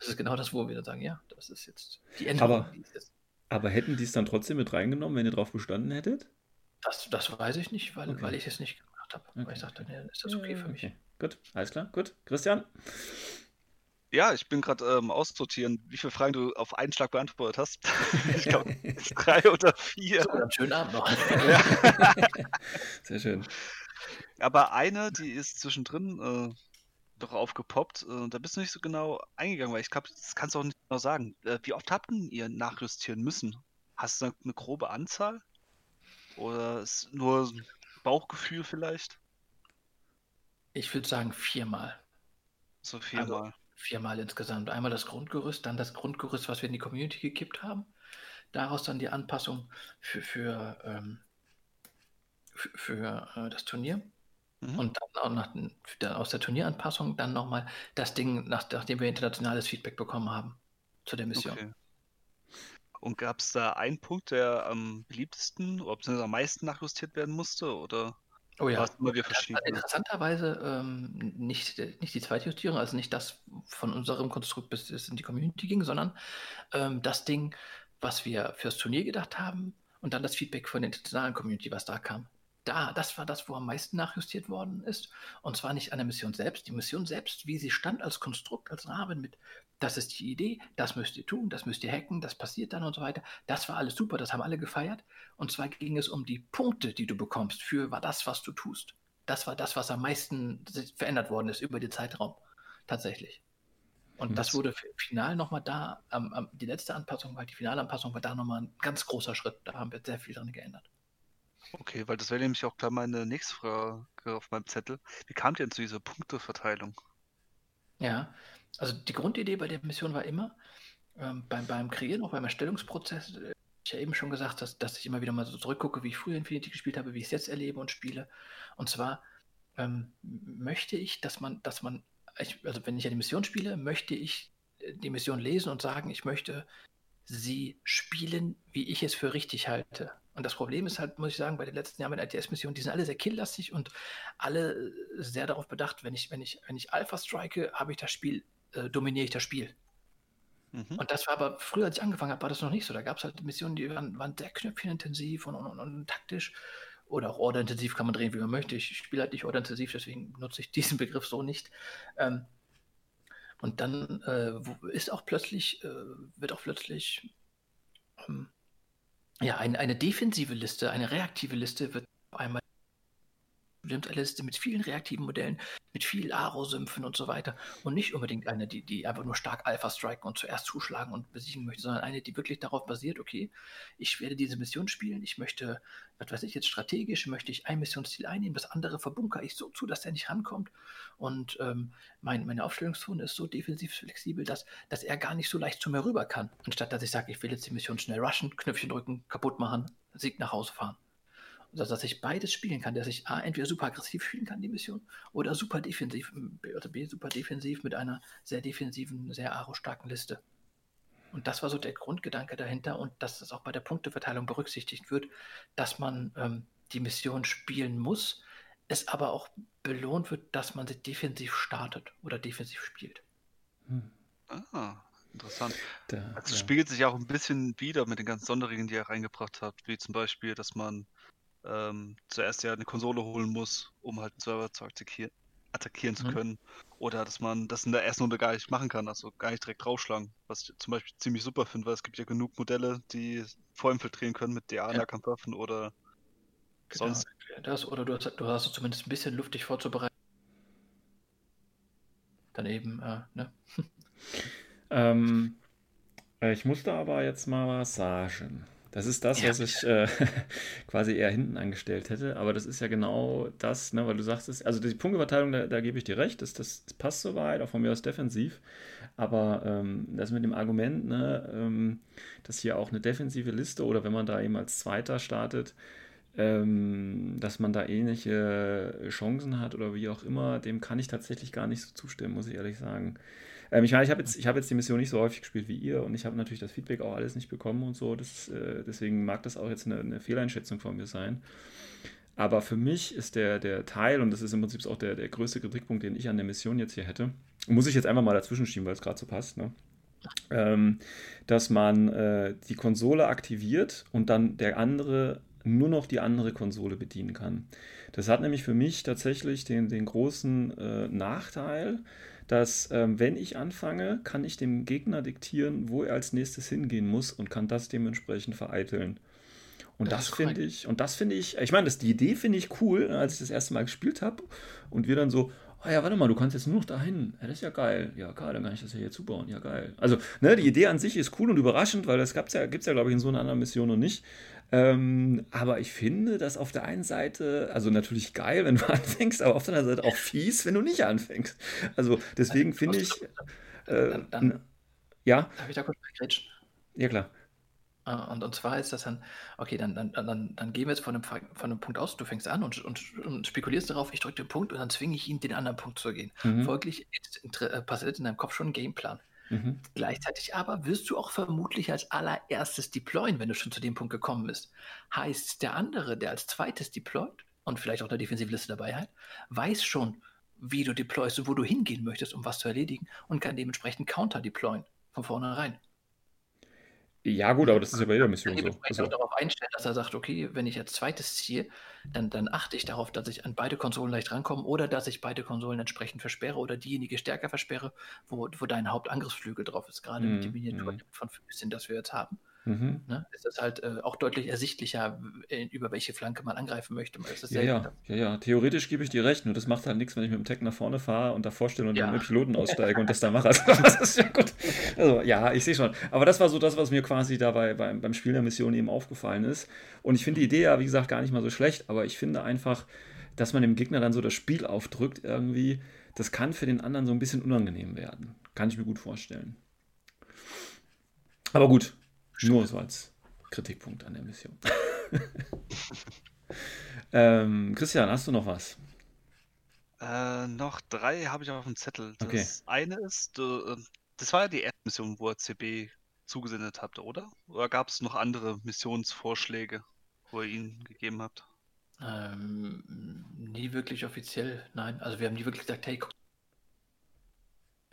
Das ist genau das, wo wir dann sagen, ja, das ist jetzt die Änderung. Aber, die aber hätten die es dann trotzdem mit reingenommen, wenn ihr drauf bestanden hättet? Das, das weiß ich nicht, weil, okay. weil ich es nicht gemacht habe. Okay. Weil ich dachte, nee, ist das okay für mich. Okay. Gut, alles klar, gut. Christian? Ja, ich bin gerade ähm, aussortieren, wie viele Fragen du auf einen Schlag beantwortet hast. ich glaube, drei oder vier. So, einen schönen Abend noch. Sehr schön. Aber eine, die ist zwischendrin äh, doch aufgepoppt. Äh, da bist du nicht so genau eingegangen, weil ich glaube, das kannst du auch nicht genau sagen. Äh, wie oft habt ihr nachjustieren müssen? Hast du eine grobe Anzahl? Oder ist nur Bauchgefühl vielleicht? Ich würde sagen viermal. So viermal. Also viermal insgesamt. Einmal das Grundgerüst, dann das Grundgerüst, was wir in die Community gekippt haben. Daraus dann die Anpassung für, für, ähm, für, für äh, das Turnier. Mhm. Und dann auch nach, dann aus der Turnieranpassung dann nochmal das Ding, nach, nachdem wir internationales Feedback bekommen haben zu der Mission. Okay. Und gab es da einen Punkt, der am beliebtesten oder am meisten nachjustiert werden musste? Oder oh ja. immer wir verschieden? Interessanterweise ähm, nicht, nicht die zweite Justierung, also nicht das von unserem Konstrukt bis es in die Community ging, sondern ähm, das Ding, was wir fürs Turnier gedacht haben und dann das Feedback von der internationalen Community, was da kam da, das war das, wo am meisten nachjustiert worden ist. Und zwar nicht an der Mission selbst. Die Mission selbst, wie sie stand als Konstrukt, als Rahmen mit, das ist die Idee, das müsst ihr tun, das müsst ihr hacken, das passiert dann und so weiter. Das war alles super, das haben alle gefeiert. Und zwar ging es um die Punkte, die du bekommst für das, was du tust. Das war das, was am meisten verändert worden ist über den Zeitraum. Tatsächlich. Und das wurde final nochmal da, ähm, die letzte Anpassung war, die finale Anpassung war da nochmal ein ganz großer Schritt. Da haben wir sehr viel dran geändert. Okay, weil das wäre nämlich auch klar meine nächste Frage auf meinem Zettel. Wie kamt ihr denn zu dieser Punkteverteilung? Ja, also die Grundidee bei der Mission war immer, ähm, beim, beim Kreieren, auch beim Erstellungsprozess, äh, ich ja eben schon gesagt, dass, dass ich immer wieder mal so zurückgucke, wie ich früher Infinity gespielt habe, wie ich es jetzt erlebe und spiele. Und zwar ähm, möchte ich, dass man, dass man, ich, also wenn ich eine Mission spiele, möchte ich äh, die Mission lesen und sagen, ich möchte sie spielen, wie ich es für richtig halte. Und das Problem ist halt, muss ich sagen, bei den letzten Jahren mit ITS-Missionen, die sind alle sehr killlastig und alle äh, sehr darauf bedacht, wenn ich, wenn ich, wenn ich Alpha strike, habe ich das Spiel, äh, dominiere ich das Spiel. Mhm. Und das war aber früher, als ich angefangen habe, war das noch nicht so. Da gab es halt Missionen, die waren, waren sehr knöpfchenintensiv und, und, und, und taktisch. Oder auch orderintensiv kann man drehen, wie man möchte. Ich spiele halt nicht orderintensiv, deswegen nutze ich diesen Begriff so nicht. Ähm, und dann äh, ist auch plötzlich, äh, wird auch plötzlich ähm, ja, ein, eine defensive Liste, eine reaktive Liste wird einmal eine Liste mit vielen reaktiven Modellen, mit viel Aro-Sümpfen und so weiter. Und nicht unbedingt eine, die, die einfach nur stark Alpha striken und zuerst zuschlagen und besiegen möchte, sondern eine, die wirklich darauf basiert, okay, ich werde diese Mission spielen, ich möchte, was weiß ich jetzt, strategisch möchte ich ein Missionsziel einnehmen, das andere verbunkere ich so zu, dass der nicht rankommt. Und ähm, mein, meine Aufstellungszone ist so defensiv flexibel, dass, dass er gar nicht so leicht zu mir rüber kann. Anstatt dass ich sage, ich will jetzt die Mission schnell rushen, Knöpfchen drücken, kaputt machen, Sieg nach Hause fahren dass, dass ich beides spielen kann, dass ich A, entweder super aggressiv spielen kann, die Mission, oder super defensiv, oder B, super defensiv mit einer sehr defensiven, sehr aro-starken Liste. Und das war so der Grundgedanke dahinter und dass das auch bei der Punkteverteilung berücksichtigt wird, dass man ähm, die Mission spielen muss, es aber auch belohnt wird, dass man sie defensiv startet oder defensiv spielt. Hm. Ah, interessant. Da, also ja. spiegelt sich auch ein bisschen wieder mit den ganzen Sonderregeln, die ihr reingebracht habt, wie zum Beispiel, dass man ähm, zuerst ja eine Konsole holen muss, um halt einen Server zu attackieren, attackieren zu mhm. können. Oder dass man das in der ersten Runde gar nicht machen kann, also gar nicht direkt draufschlagen. Was ich zum Beispiel ziemlich super finde, weil es gibt ja genug Modelle, die vorinfiltrieren können mit DA-Nahkampfwaffen ja. oder genau. sonst. Das, oder du hast, du hast zumindest ein bisschen Luft, dich vorzubereiten. Dann eben, äh, ne? ähm, äh, ich musste aber jetzt mal was sagen. Das ist das, ja. was ich äh, quasi eher hinten angestellt hätte. Aber das ist ja genau das, ne, weil du sagst, also die Punkteverteilung, da, da gebe ich dir recht, das, das, das, passt soweit, auch von mir aus defensiv. Aber ähm, das mit dem Argument, ne, ähm, dass hier auch eine defensive Liste oder wenn man da eben als Zweiter startet, ähm, dass man da ähnliche Chancen hat oder wie auch immer, dem kann ich tatsächlich gar nicht so zustimmen, muss ich ehrlich sagen. Ähm, ich meine, ich habe jetzt, hab jetzt die Mission nicht so häufig gespielt wie ihr und ich habe natürlich das Feedback auch alles nicht bekommen und so. Das, äh, deswegen mag das auch jetzt eine, eine, Fehleinschätzung von mir sein. Aber für mich ist der, der Teil, und das ist im Prinzip auch der, der größte Kritikpunkt, den ich an der Mission jetzt hier hätte, muss ich jetzt einfach mal dazwischen schieben, weil es gerade so passt, ne? ähm, dass man äh, die Konsole aktiviert und dann der andere nur noch die andere Konsole bedienen kann. Das hat nämlich für mich tatsächlich den, den großen äh, Nachteil, dass ähm, wenn ich anfange, kann ich dem Gegner diktieren, wo er als nächstes hingehen muss und kann das dementsprechend vereiteln. Und das, das finde ich, und das finde ich, ich meine, das, die Idee finde ich cool, als ich das erste Mal gespielt habe und wir dann so, oh ja, warte mal, du kannst jetzt nur noch dahin. Ja, das ist ja geil. Ja, geil, dann kann ich das ja hier zubauen. Ja, geil. Also, ne, die Idee an sich ist cool und überraschend, weil das gibt's ja, gibt's ja, glaube ich, in so einer anderen Mission noch nicht. Ähm, aber ich finde das auf der einen Seite, also natürlich geil, wenn du anfängst, aber auf der anderen Seite auch fies, wenn du nicht anfängst. Also deswegen finde ich. Äh, dann, dann, ja. Darf ich da kurz grätschen? Ja, klar. Äh, und, und zwar ist das dann, okay, dann, dann, dann, dann gehen wir jetzt von einem, von einem Punkt aus, du fängst an und, und, und spekulierst darauf, ich drücke den Punkt und dann zwinge ich ihn, den anderen Punkt zu gehen. Mhm. Folglich ist, äh, passiert in deinem Kopf schon ein Gameplan. Mhm. Gleichzeitig aber wirst du auch vermutlich als allererstes deployen, wenn du schon zu dem Punkt gekommen bist. Heißt, der andere, der als zweites deployt und vielleicht auch eine Defensivliste dabei hat, weiß schon, wie du deployst und wo du hingehen möchtest, um was zu erledigen und kann dementsprechend counter deployen von vornherein. Ja, gut, aber das ist ja bei jeder Mission so. dementsprechend Also, auch darauf einstellen, dass er sagt, okay, wenn ich als zweites ziehe, dann, dann achte ich darauf, dass ich an beide Konsolen leicht rankomme oder dass ich beide Konsolen entsprechend versperre oder diejenige stärker versperre, wo, wo dein Hauptangriffsflügel drauf ist. Gerade mit dem Mhm, Miniaturen von 15, das wir jetzt haben. Mhm. Ne? Ist es halt äh, auch deutlich ersichtlicher, äh, über welche Flanke man angreifen möchte. Ist Ja, ja, ja, ja. Theoretisch gebe ich dir recht, nur das macht halt nichts, wenn ich mit dem Tech nach vorne fahre und davor stehe und Ja. dann mit Piloten aussteige und das da mache. Also, das ist ja gut. Also, ja, ich sehe schon. Aber das war so das, was mir quasi dabei beim, beim Spiel der Mission eben aufgefallen ist. Und ich finde die Idee ja, wie gesagt, gar nicht mal so schlecht, aber ich finde einfach, dass man dem Gegner dann so das Spiel aufdrückt, irgendwie, das kann für den anderen so ein bisschen unangenehm werden. Kann ich mir gut vorstellen. Aber gut, nur so als Kritikpunkt an der Mission. ähm, Christian, hast du noch was? Äh, noch drei habe ich auf dem Zettel. Das Okay. eine ist, äh, das war ja die erste Mission, wo ihr CB zugesendet habt, oder? Oder gab es noch andere Missionsvorschläge, wo ihr ihnen gegeben habt? Ähm, nie wirklich offiziell, nein. Also wir haben nie wirklich gesagt, hey, guck.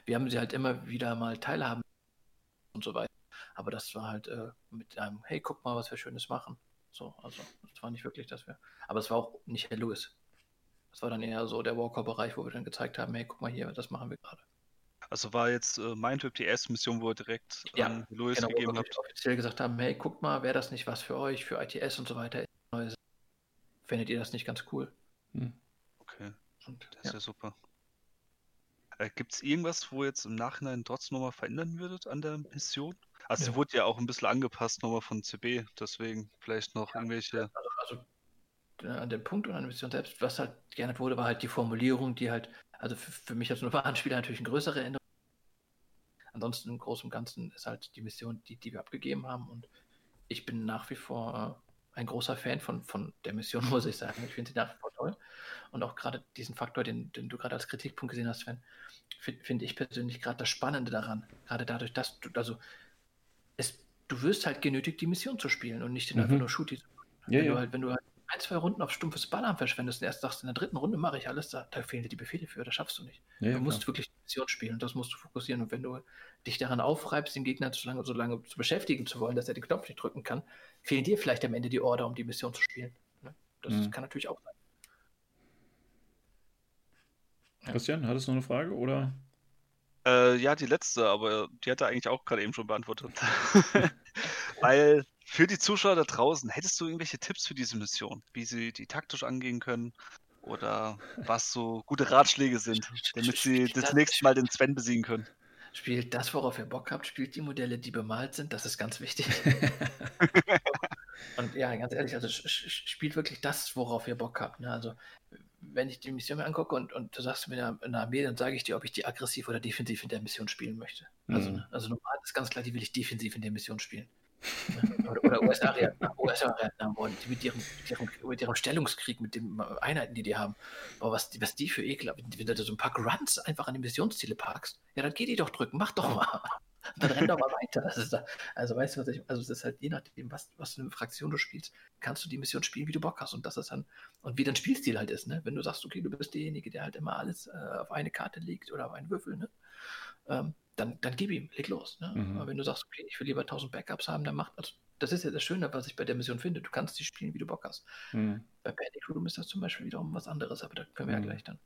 Wir haben sie halt immer wieder mal teilhaben und so weiter. Aber das war halt äh, mit einem, hey, guck mal, was wir Schönes machen. So, also das war nicht wirklich, dass wir. Aber es war auch nicht Herr Lewis. Das war dann eher so der Walker-Bereich, wo wir dann gezeigt haben, hey, guck mal hier, das machen wir gerade. Also war jetzt äh, Mindtrip die erste Mission, wo ihr direkt Ja, an Louis Genau, gegeben habt? offiziell gesagt haben, hey, guckt mal, wäre das nicht was für euch, für ITS und so weiter. Findet ihr das nicht ganz cool? Hm. Okay, Und, das ist ja. ja super. Äh, Gibt es irgendwas, wo ihr jetzt im Nachhinein trotzdem nochmal verändern würdet an der Mission? Also sie Ja. wurde ja auch ein bisschen angepasst nochmal von CB, deswegen vielleicht noch irgendwelche. also äh, an dem Punkt und an der Mission selbst, was halt geändert wurde, war halt die Formulierung, die halt, also für, für mich als Spieler natürlich eine größere Änderung. Ansonsten im Großen und Ganzen ist halt die Mission, die, die wir abgegeben haben. Und ich bin nach wie vor äh, ein großer Fan von, von der Mission, muss ich sagen. Ich finde sie nach wie vor toll. Und auch gerade diesen Faktor, den, den du gerade als Kritikpunkt gesehen hast, Sven, finde find ich persönlich gerade das Spannende daran. Gerade dadurch, dass du, also es, du wirst halt genötigt, die Mission zu spielen und nicht den Mhm. einfach nur Shooty zu Ja, wenn, ja. Du halt, wenn du halt ein, zwei Runden auf stumpfes Ballern verschwendest und erst sagst, in der dritten Runde mache ich alles, da, da fehlen dir die Befehle für, das schaffst du nicht. ja, du musst klar. wirklich die Mission spielen und das musst du fokussieren. Und wenn du dich daran aufreibst, den Gegner so lange, so lange zu beschäftigen zu wollen, dass er den Knopf nicht drücken kann, fehlen dir vielleicht am Ende die Order, um die Mission zu spielen. Ne? Das Mhm. kann natürlich auch sein. Christian, hattest du noch eine Frage? Oder? Äh, ja, die letzte, aber die hat er eigentlich auch gerade eben schon beantwortet. Weil für die Zuschauer da draußen, hättest du irgendwelche Tipps für diese Mission, wie sie die taktisch angehen können oder was so gute Ratschläge sind, damit sie das nächste Mal den Sven besiegen können? Spielt das, worauf ihr Bock habt, spielt die Modelle, die bemalt sind, das ist ganz wichtig. Und ja, ganz ehrlich, also spielt wirklich das, worauf ihr Bock habt. Ne? Also, wenn ich die Mission mir angucke und, und du sagst mir in der Armee, dann sage ich dir, ob ich die aggressiv oder defensiv in der Mission spielen möchte. Also, Mhm. also normal ist ganz klar, die will ich defensiv in der Mission spielen. Oder, oder US-Ariadne US die mit ihrem, mit, ihrem, mit ihrem Stellungskrieg, mit den Einheiten, die die haben. Boah, was, die- was die für Ekel haben. Wenn du so ein paar Grunts einfach an die Missionsziele parkst, ja, dann geh die doch drücken, mach doch mal. Dann renn doch mal weiter. Da, also weißt du, was ich, also es ist halt je nachdem, was, was für eine Fraktion du spielst, kannst du die Mission spielen, wie du Bock hast. Und das ist dann, und wie dein Spielstil halt ist, ne? Wenn du sagst, okay, du bist derjenige, der halt immer alles äh, auf eine Karte legt oder auf einen Würfel, ne? Ähm, dann, dann gib ihm, leg los. Ne? Mhm. Aber wenn du sagst, okay, ich will lieber 1000 Backups haben, dann macht, also das ist ja das Schöne, was ich bei der Mission finde. Du kannst die spielen, wie du Bock hast. Hm. Bei Panic Room ist das zum Beispiel wiederum was anderes, aber da können wir Mhm. ja gleich dann.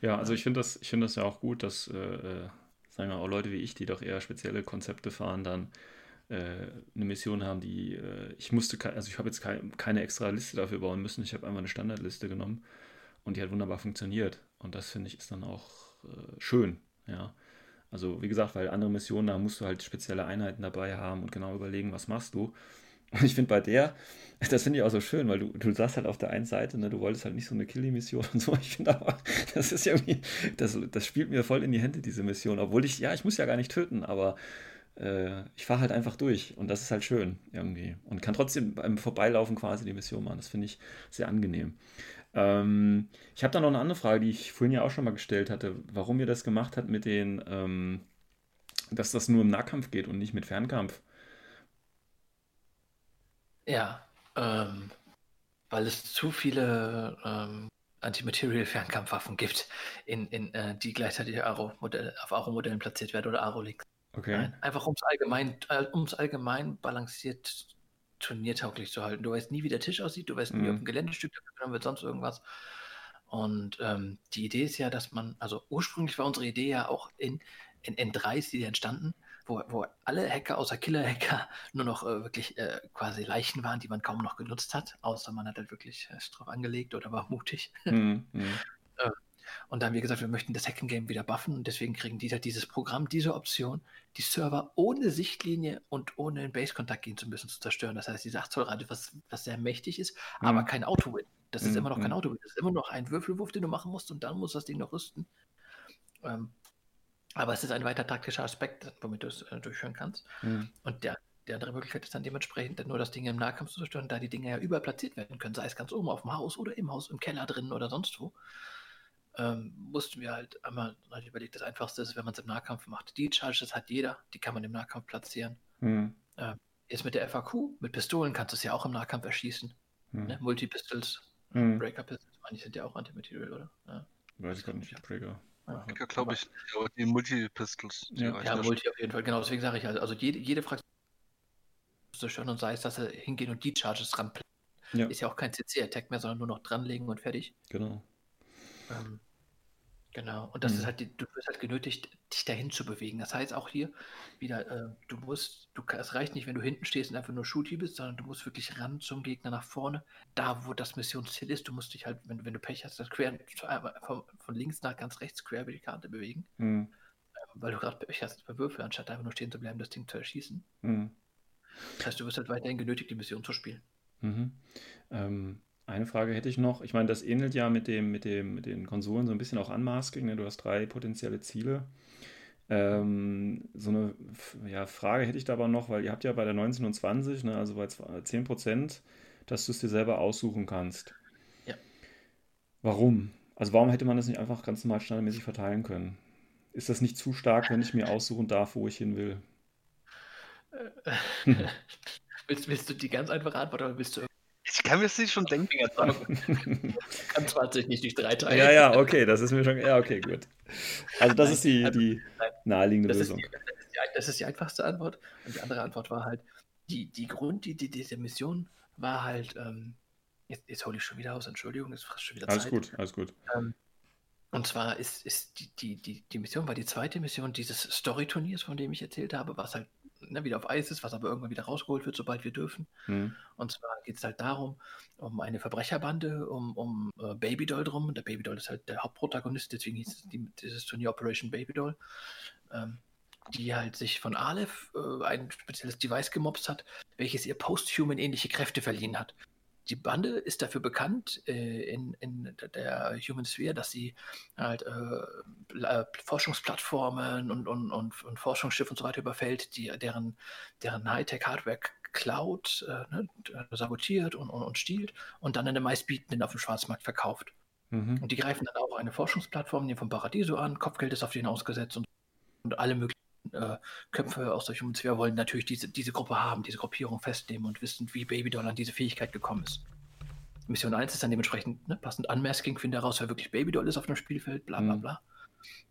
Ja, also ich finde das, ich finde das ja auch gut, dass, äh, äh, sagen wir auch Leute wie ich, die doch eher spezielle Konzepte fahren, dann äh, eine Mission haben, die äh, ich musste, also ich habe jetzt kei- keine extra Liste dafür bauen müssen, ich habe einfach eine Standardliste genommen und die hat wunderbar funktioniert und das finde ich ist dann auch äh, schön, ja. Also wie gesagt, weil andere Missionen, da musst du halt spezielle Einheiten dabei haben und genau überlegen, was machst du. Und ich finde bei der, das finde ich auch so schön, weil du, du sagst halt auf der einen Seite, ne, du wolltest halt nicht so eine Killing-Mission und so. Ich finde aber, das ist irgendwie, das, das spielt mir voll in die Hände, diese Mission. Obwohl ich, ja, ich muss ja gar nicht töten, aber äh, ich fahre halt einfach durch und das ist halt schön irgendwie. Und kann trotzdem beim Vorbeilaufen quasi die Mission machen. Das finde ich sehr angenehm. Ähm, ich habe da noch eine andere Frage, die ich vorhin ja auch schon mal gestellt hatte, warum ihr das gemacht habt mit den, ähm, dass das nur im Nahkampf geht und nicht mit Fernkampf. Ja, ähm, weil es zu viele ähm, Antimaterial-Fernkampfwaffen gibt, in, in, äh, die gleichzeitig Aro -Modell, auf Aro-Modellen platziert werden oder Aro-Links. Okay. Nein, einfach um es allgemein, äh, um's allgemein balanciert turniertauglich zu halten. Du weißt nie, wie der Tisch aussieht, du weißt nie, Mhm. ob ein Geländestück dafür wird, sonst irgendwas. Und ähm, die Idee ist ja, dass man, also ursprünglich war unsere Idee ja auch in, in N3 ist die entstanden, wo, wo alle Hacker außer Killer-Hacker nur noch äh, wirklich äh, quasi Leichen waren, die man kaum noch genutzt hat, außer man hat halt wirklich äh, drauf angelegt oder war mutig. Hm, hm. Und da haben wir gesagt, wir möchten das Hacking Game wieder buffen und deswegen kriegen die halt dieses Programm, diese Option, die Server ohne Sichtlinie und ohne in Base-Kontakt gehen zu müssen, zu zerstören. Das heißt, diese 8 Zoll was, was sehr mächtig ist, Mhm. aber kein Auto-Win. Das ist Mhm, immer noch kein mhm. Auto-Win. Das ist immer noch ein Würfelwurf, den du machen musst und dann muss das Ding noch rüsten. Ähm, aber es ist ein weiter taktischer Aspekt, womit du es äh, durchführen kannst. Hm. Und der, die andere Möglichkeit ist dann dementsprechend nur das Ding im Nahkampf zu zerstören, da die Dinge ja überall platziert werden können, sei es ganz oben auf dem Haus oder im Haus, im Keller drin oder sonst wo. Ähm, mussten wir halt einmal überlegt, das einfachste ist, wenn man es im Nahkampf macht. Die Charges hat jeder, die kann man im Nahkampf platzieren. Hm. Jetzt mit der FAQ, mit Pistolen kannst du es ja auch im Nahkampf erschießen. Hm. Ne? Multi-Pistols, Hm. Breaker Pistols, meine ich, sind ja auch Antimaterial, oder? Ja, Weiß ich gar nicht. Trigger. Ja. Ja, glaube ich. Aber die Multi-Pistols, die Ja. ja. Multi auf jeden Fall, genau, deswegen sage ich halt, also jede, jede Fraktion zerstören und sei es, dass sie hingehen und die Charges ran Ja, Ist ja auch kein CC-Attack mehr, sondern nur noch dranlegen und fertig. genau. Ähm, genau. Und das Mhm. ist halt, du wirst halt genötigt, dich dahin zu bewegen. Das heißt auch hier wieder, äh, du musst, du, es reicht nicht, wenn du hinten stehst und einfach nur Shooty bist, sondern du musst wirklich ran zum Gegner nach vorne, da wo das Missionsziel ist. Du musst dich halt, wenn, wenn du Pech hast, das quer, von, von links nach ganz rechts quer über die Karte bewegen, Hm. weil du gerade Pech hast bei Würfel, anstatt einfach nur stehen zu bleiben, das Ding zu erschießen. Hm. Das heißt, du wirst halt weiterhin genötigt, die Mission zu spielen. Mhm. Ähm, eine Frage hätte ich noch. Ich meine, das ähnelt ja mit dem, mit dem, mit den Konsolen so ein bisschen auch an Masking. Ne? Du hast drei potenzielle Ziele. Ähm, so eine ja, Frage hätte ich da aber noch, weil ihr habt ja bei der 19 und 20, ne, also bei zwei- 10%, dass du es dir selber aussuchen kannst. Ja. Warum? Also warum hätte man das nicht einfach ganz normal standardmäßig verteilen können? Ist das nicht zu stark, wenn ich mir aussuchen darf, wo ich hin will? willst, willst du die ganz einfache Antwort oder willst du kann mir das nicht schon denken. Kann 20 nicht durch drei teilen. Ja, ja, okay, das ist mir schon. Ja, okay, gut. Also, das ist die, also, die nein. naheliegende Das ist, Lösung. die, das, ist die, das ist die einfachste Antwort. Und die andere Antwort war halt, die, die Grundidee dieser Mission war halt, ähm, jetzt, jetzt hole ich schon wieder aus, Entschuldigung, ist fast schon wieder Alles Zeit. gut, alles gut. Ähm, und zwar ist, ist die, die, die, die Mission, war die zweite Mission dieses Story-Turniers, von dem ich erzählt habe, was halt ne, wieder auf Eis ist, was aber irgendwann wieder rausgeholt wird, sobald wir dürfen. Hm. Und zwar geht es halt darum, um eine Verbrecherbande, um, um äh, Babydoll drum. Der Babydoll ist halt der Hauptprotagonist, deswegen hieß es die, dieses Turnier Operation Babydoll. Ähm, die halt sich von Aleph äh, ein spezielles Device gemobst hat, welches ihr Posthuman ähnliche Kräfte verliehen hat. Die Bande ist dafür bekannt äh, in, in der Human Sphere, dass sie halt äh, Forschungsplattformen und, und, und, und Forschungsschiffe und so weiter überfällt, die, deren, deren Hightech-Hardware klaut, äh, ne, sabotiert und, und, und stiehlt und dann an den meistbietenden auf dem Schwarzmarkt verkauft. Mhm. Und die greifen dann auch eine Forschungsplattform, nehmen vom Paradiso an, Kopfgeld ist auf denen ausgesetzt und, und alle möglichen äh, Köpfe aus der Human Sphere wollen natürlich diese, diese Gruppe haben, diese Gruppierung festnehmen und wissen, wie Babydoll an diese Fähigkeit gekommen ist. Mission 1 ist dann dementsprechend ne, passend Unmasking, finde heraus, wer wirklich Babydoll ist auf dem Spielfeld, bla bla Mhm. bla.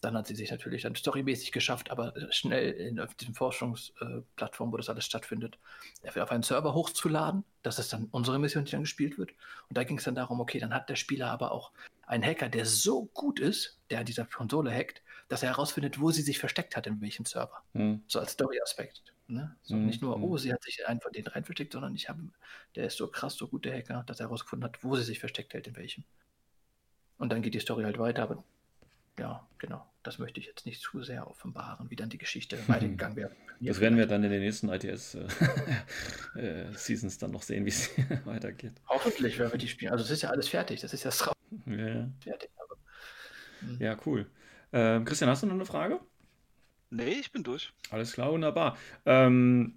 Dann hat sie sich natürlich dann storymäßig geschafft, aber äh, schnell in, auf diesen Forschungsplattformen, wo das alles stattfindet, auf einen Server hochzuladen. Das ist dann unsere Mission, die dann gespielt wird. Und da ging es dann darum, okay, dann hat der Spieler aber auch einen Hacker, der so gut ist, der an dieser Konsole hackt, dass er herausfindet, wo sie sich versteckt hat, in welchem Server. Hm. So als Story-Aspekt. Ne? So Mhm, nicht nur, mhm. oh, sie hat sich einen von denen rein versteckt, sondern ich habe, der ist so krass, so gut, der Hacker, dass er herausgefunden hat, wo sie sich versteckt hält, in welchem. Und dann geht die Story halt weiter, aber ja, genau. Das möchte ich jetzt nicht zu sehr offenbaren, wie dann die Geschichte weitergegangen wäre. Das werden wir dann in den nächsten ITS-Seasons dann noch sehen, wie es weitergeht. Hoffentlich werden wir die spielen. Also es ist ja alles fertig, das ist Ja, ja. fertig. Aber, hm. ja cool. Ähm, Christian, hast du noch eine Frage? Nee, ich bin durch. Alles klar, wunderbar. Ähm,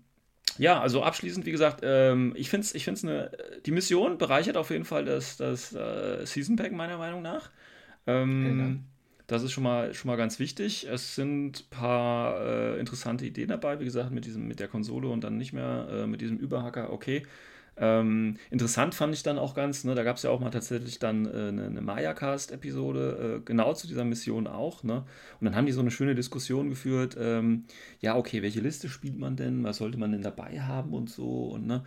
ja, also abschließend, wie gesagt, ähm, ich finde es ich find's eine, die Mission bereichert auf jeden Fall das, das äh, Season Pack meiner Meinung nach. Ähm, das ist schon mal, schon mal ganz wichtig. Es sind ein paar äh, interessante Ideen dabei, wie gesagt, mit, diesem, mit der Konsole und dann nicht mehr äh, mit diesem Überhacker, okay. Ähm, interessant fand ich dann auch ganz, ne, da gab es ja auch mal tatsächlich dann äh, eine, eine Maya-Cast-Episode, äh, genau zu dieser Mission auch. Ne? Und dann haben die so eine schöne Diskussion geführt, ähm, ja, okay, welche Liste spielt man denn, was sollte man denn dabei haben und so. Und, ne?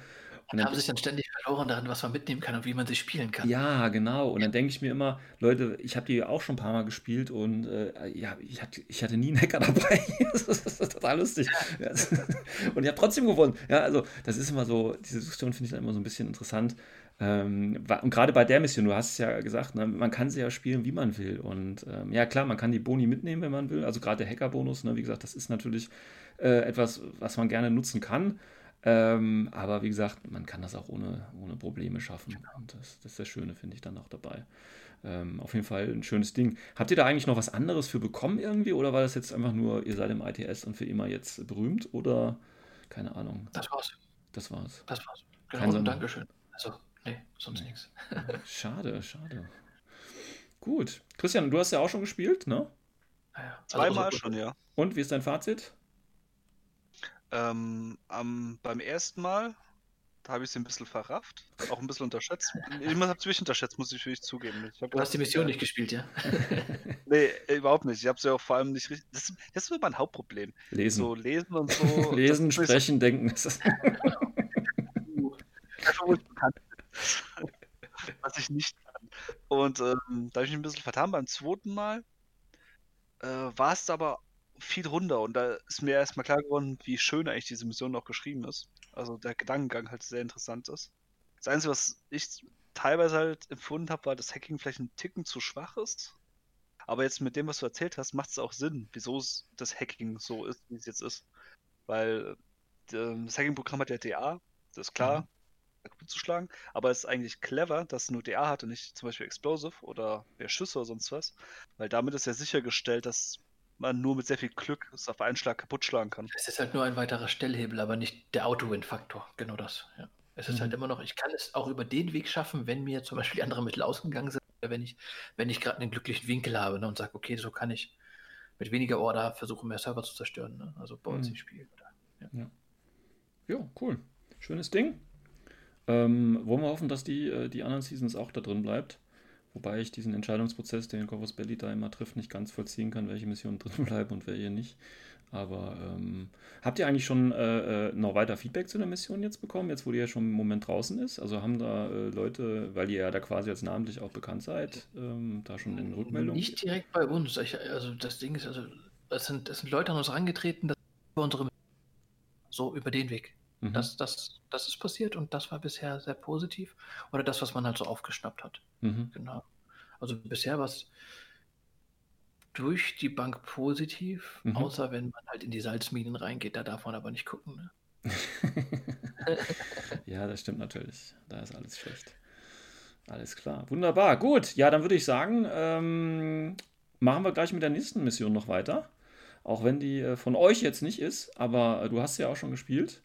Und haben sich dann ständig verloren darin, was man mitnehmen kann und wie man sie spielen kann. Ja, genau. Und dann denke ich mir immer, Leute, ich habe die auch schon ein paar Mal gespielt und äh, ja, ich hatte, ich hatte nie einen Hacker dabei. das, ist, total lustig. Ja. und ich habe trotzdem gewonnen. Ja, also das ist immer so, diese Diskussion finde ich dann immer so ein bisschen interessant. Ähm, und gerade bei der Mission, du hast es ja gesagt, ne, man kann sie ja spielen, wie man will. Und ähm, ja, klar, man kann die Boni mitnehmen, wenn man will. Also gerade der Hackerbonus, ne, wie gesagt, das ist natürlich äh, etwas, was man gerne nutzen kann. Ähm, aber wie gesagt, man kann das auch ohne, ohne Probleme schaffen. Und das, das ist das Schöne, finde ich dann auch dabei. Ähm, auf jeden Fall ein schönes Ding. Habt ihr da eigentlich noch was anderes für bekommen irgendwie? Oder war das jetzt einfach nur, ihr seid im ITS und für immer jetzt berühmt? Oder keine Ahnung? Das war's. Das war's. Das war's. Genau, und Dankeschön. Also, nee, sonst nee. nichts. schade, schade. Gut. Christian, du hast ja auch schon gespielt, ne? Ja, ja. Also Zweimal also, schon, ja. Und wie ist dein Fazit? Ähm, am, beim ersten Mal, da habe ich sie ein bisschen verrafft, auch ein bisschen unterschätzt. Ich habe es wirklich unterschätzt, muss ich wirklich zugeben. Ich du hast die Mission nicht gespielt, ja? nee, überhaupt nicht. Ich habe sie auch vor allem nicht richtig. Das, das ist mein Hauptproblem. Lesen. So lesen und so. lesen, sprechen, so... denken. Einfach, wo ich bekannt Was ich nicht kann. Und ähm, da habe ich mich ein bisschen vertan beim zweiten Mal. Äh, war es aber viel runter und da ist mir erstmal klar geworden, wie schön eigentlich diese Mission noch geschrieben ist. Also der Gedankengang halt sehr interessant ist. Das Einzige, was ich teilweise halt empfunden habe, war, dass Hacking vielleicht ein Ticken zu schwach ist. Aber jetzt mit dem, was du erzählt hast, macht es auch Sinn, wieso das Hacking so ist, wie es jetzt ist. Weil äh, das Hacking-Programm hat ja DA, das ist klar, mhm. zu schlagen, aber es ist eigentlich clever, dass es nur DA hat und nicht zum Beispiel Explosive oder mehr Schüsse oder sonst was. Weil damit ist ja sichergestellt, dass man nur mit sehr viel Glück es auf einen Schlag kaputt schlagen kann. Es ist halt nur ein weiterer Stellhebel, aber nicht der Auto-Win-Faktor. Genau das. Ja. Es ist halt mhm. halt immer noch, ich kann es auch über den Weg schaffen, wenn mir zum Beispiel die anderen Mittel ausgegangen sind, wenn ich, wenn ich gerade einen glücklichen Winkel habe ne, und sage, okay, so kann ich mit weniger Order versuchen, mehr Server zu zerstören. Ne? Also bei uns mhm. spielen. Ja. ja. ja, cool. Schönes Ding. Ähm, wollen wir hoffen, dass die, äh, die anderen Seasons auch da drin bleibt. Wobei ich diesen Entscheidungsprozess, den Corvus Belli da immer trifft, nicht ganz vollziehen kann, welche Missionen drin bleiben und welche nicht. Aber ähm, habt ihr eigentlich schon äh, äh, noch weiter Feedback zu der Mission jetzt bekommen, jetzt wo die ja schon im Moment draußen ist? Also haben da äh, Leute, weil ihr ja da quasi als namentlich auch bekannt seid, ähm, da schon in Rückmeldung? Nicht direkt bei uns. Ich, also das Ding ist, also es sind, sind Leute an uns herangetreten, dass über unsere so über den Weg. Mhm. Das, das, das ist passiert und das war bisher sehr positiv. Oder das, was man halt so aufgeschnappt hat. Mhm. Genau. Also bisher war es durch die Bank positiv, mhm. außer wenn man halt in die Salzminen reingeht, da darf man aber nicht gucken. Ne? ja, das stimmt natürlich. Da ist alles schlecht. Alles klar. Wunderbar. Gut. Ja, dann würde ich sagen, ähm, machen wir gleich mit der nächsten Mission noch weiter. Auch wenn die äh, von euch jetzt nicht ist, aber äh, du hast ja auch schon gespielt.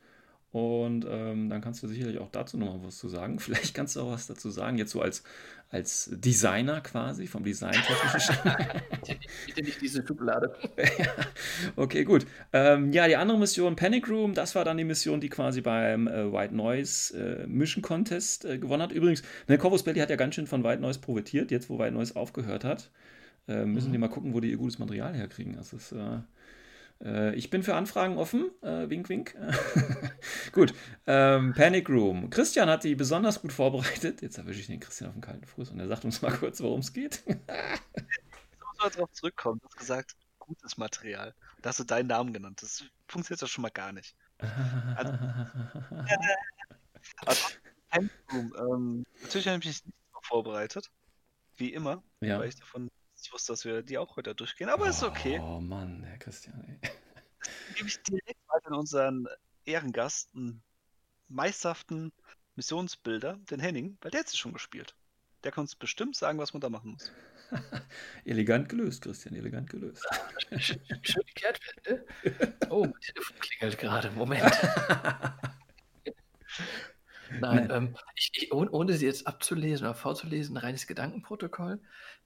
Und ähm, dann kannst du sicherlich auch dazu nochmal was zu sagen. Vielleicht kannst du auch was dazu sagen, jetzt so als, als Designer quasi, vom Design-technischen. Bitte nicht diese Schublade. okay, gut. Ähm, ja, die andere Mission, Panic Room, das war dann die Mission, die quasi beim äh, White Noise äh, Mission Contest äh, gewonnen hat. Übrigens, ne, Corvus Belly hat ja ganz schön von White Noise profitiert, jetzt wo White Noise aufgehört hat. Äh, müssen mhm. die mal gucken, wo die ihr gutes Material herkriegen. Das ist äh, ich bin für Anfragen offen. Äh, wink, wink. gut. Ähm, Panic Room. Christian hat die besonders gut vorbereitet. Jetzt erwische ich den Christian auf den kalten Fuß und er sagt uns mal kurz, worum es geht. ich muss mal darauf zurückkommen. Du hast gesagt, gutes Material. Da hast du deinen Namen genannt. Das funktioniert doch schon mal gar nicht. Also, also Panic Room. Ähm, natürlich habe ich mich nicht so vorbereitet. Wie immer. Ja. Weil ich davon ich wusste, dass wir die auch heute durchgehen, aber oh, ist okay. Oh Mann, Herr Christian. Ey. Gebe ich direkt weiter an unseren Ehrengast, einen meisterhaften Missionsbilder, den Henning, weil der hat sie schon gespielt. Der kann uns bestimmt sagen, was man da machen muss. elegant gelöst, Christian, elegant gelöst. Schön die Kehrtwende. Oh, mein Telefon klingelt gerade. Moment. Nein, ähm, ich, ich, ohne, ohne sie jetzt abzulesen oder vorzulesen, reines Gedankenprotokoll.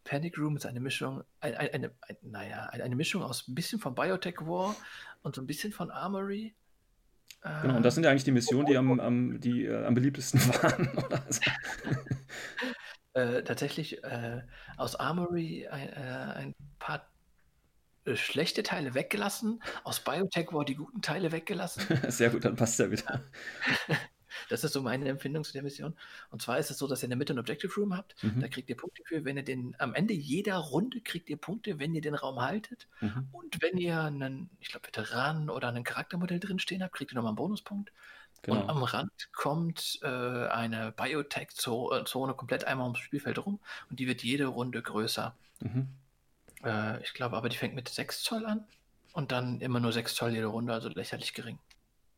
Panic Room ist eine Mischung, eine, eine, eine, naja, eine Mischung aus ein bisschen von Biotech War und so ein bisschen von Armory. Genau, und das sind ja eigentlich die Missionen, die am, am, die, äh, am beliebtesten waren. So. äh, tatsächlich äh, aus Armory ein, äh, ein paar äh, schlechte Teile weggelassen, aus Biotech War die guten Teile weggelassen. Sehr gut, dann passt er wieder. Das ist so meine Empfindung zu der Mission. Und zwar ist es so, dass ihr in der Mitte ein Objective Room habt. Mhm. Da kriegt ihr Punkte für, wenn ihr den, am Ende jeder Runde kriegt ihr Punkte, wenn ihr den Raum haltet. Mhm. Und wenn ihr einen, ich glaube, Veteranen oder ein Charaktermodell drinstehen habt, kriegt ihr nochmal einen Bonuspunkt. Genau. Und am Rand kommt äh, eine Biotech-Zone komplett einmal ums Spielfeld rum und die wird jede Runde größer. Mhm. Äh, ich glaube aber, die fängt mit 6 Zoll an und dann immer nur 6 Zoll jede Runde, also lächerlich gering.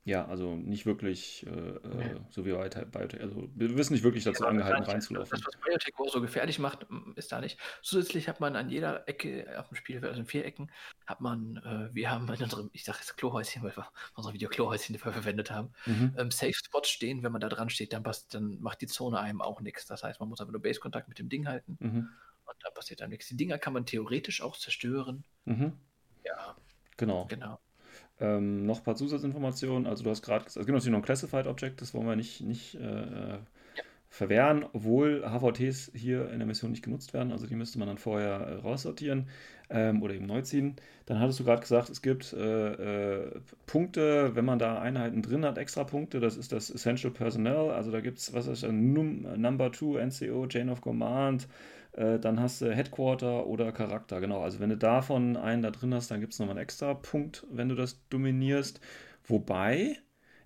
Ja, also nicht wirklich, äh, okay. Äh, so wie Biotech, also wir wissen nicht wirklich dazu ja, angehalten reinzulaufen. Das, was Biotech so gefährlich macht, ist da nicht. Zusätzlich hat man an jeder Ecke auf dem Spielfeld, also in vier Ecken, hat man, äh, wir haben in unserem, ich sage jetzt Klohäuschen, weil wir unsere Videoklohäuschen dafür verwendet haben, mhm. ähm, Safe Spots stehen, wenn man da dran steht, dann, passt, dann macht die Zone einem auch nichts. Das heißt, man muss einfach nur Base-Kontakt mit dem Ding halten mhm. und da passiert dann nichts. Die Dinger kann man theoretisch auch zerstören. Mhm. Ja. Genau. Genau. Ähm, noch ein paar Zusatzinformationen. Also du hast gerade gesagt, es gibt natürlich noch ein Classified Object, das wollen wir nicht, nicht äh, verwehren, obwohl HVTs hier in der Mission nicht genutzt werden. Also die müsste man dann vorher äh, raussortieren ähm, oder eben neu ziehen. Dann hattest du gerade gesagt, es gibt äh, äh, Punkte, wenn man da Einheiten drin hat, extra Punkte. Das ist das Essential Personnel. Also da gibt es, was ist das, Num Number 2, NCO, Chain of Command, äh, dann hast du Headquarter oder Charakter, genau. Also wenn du davon einen da drin hast, dann gibt es nochmal einen extra Punkt, wenn du das dominierst. Wobei,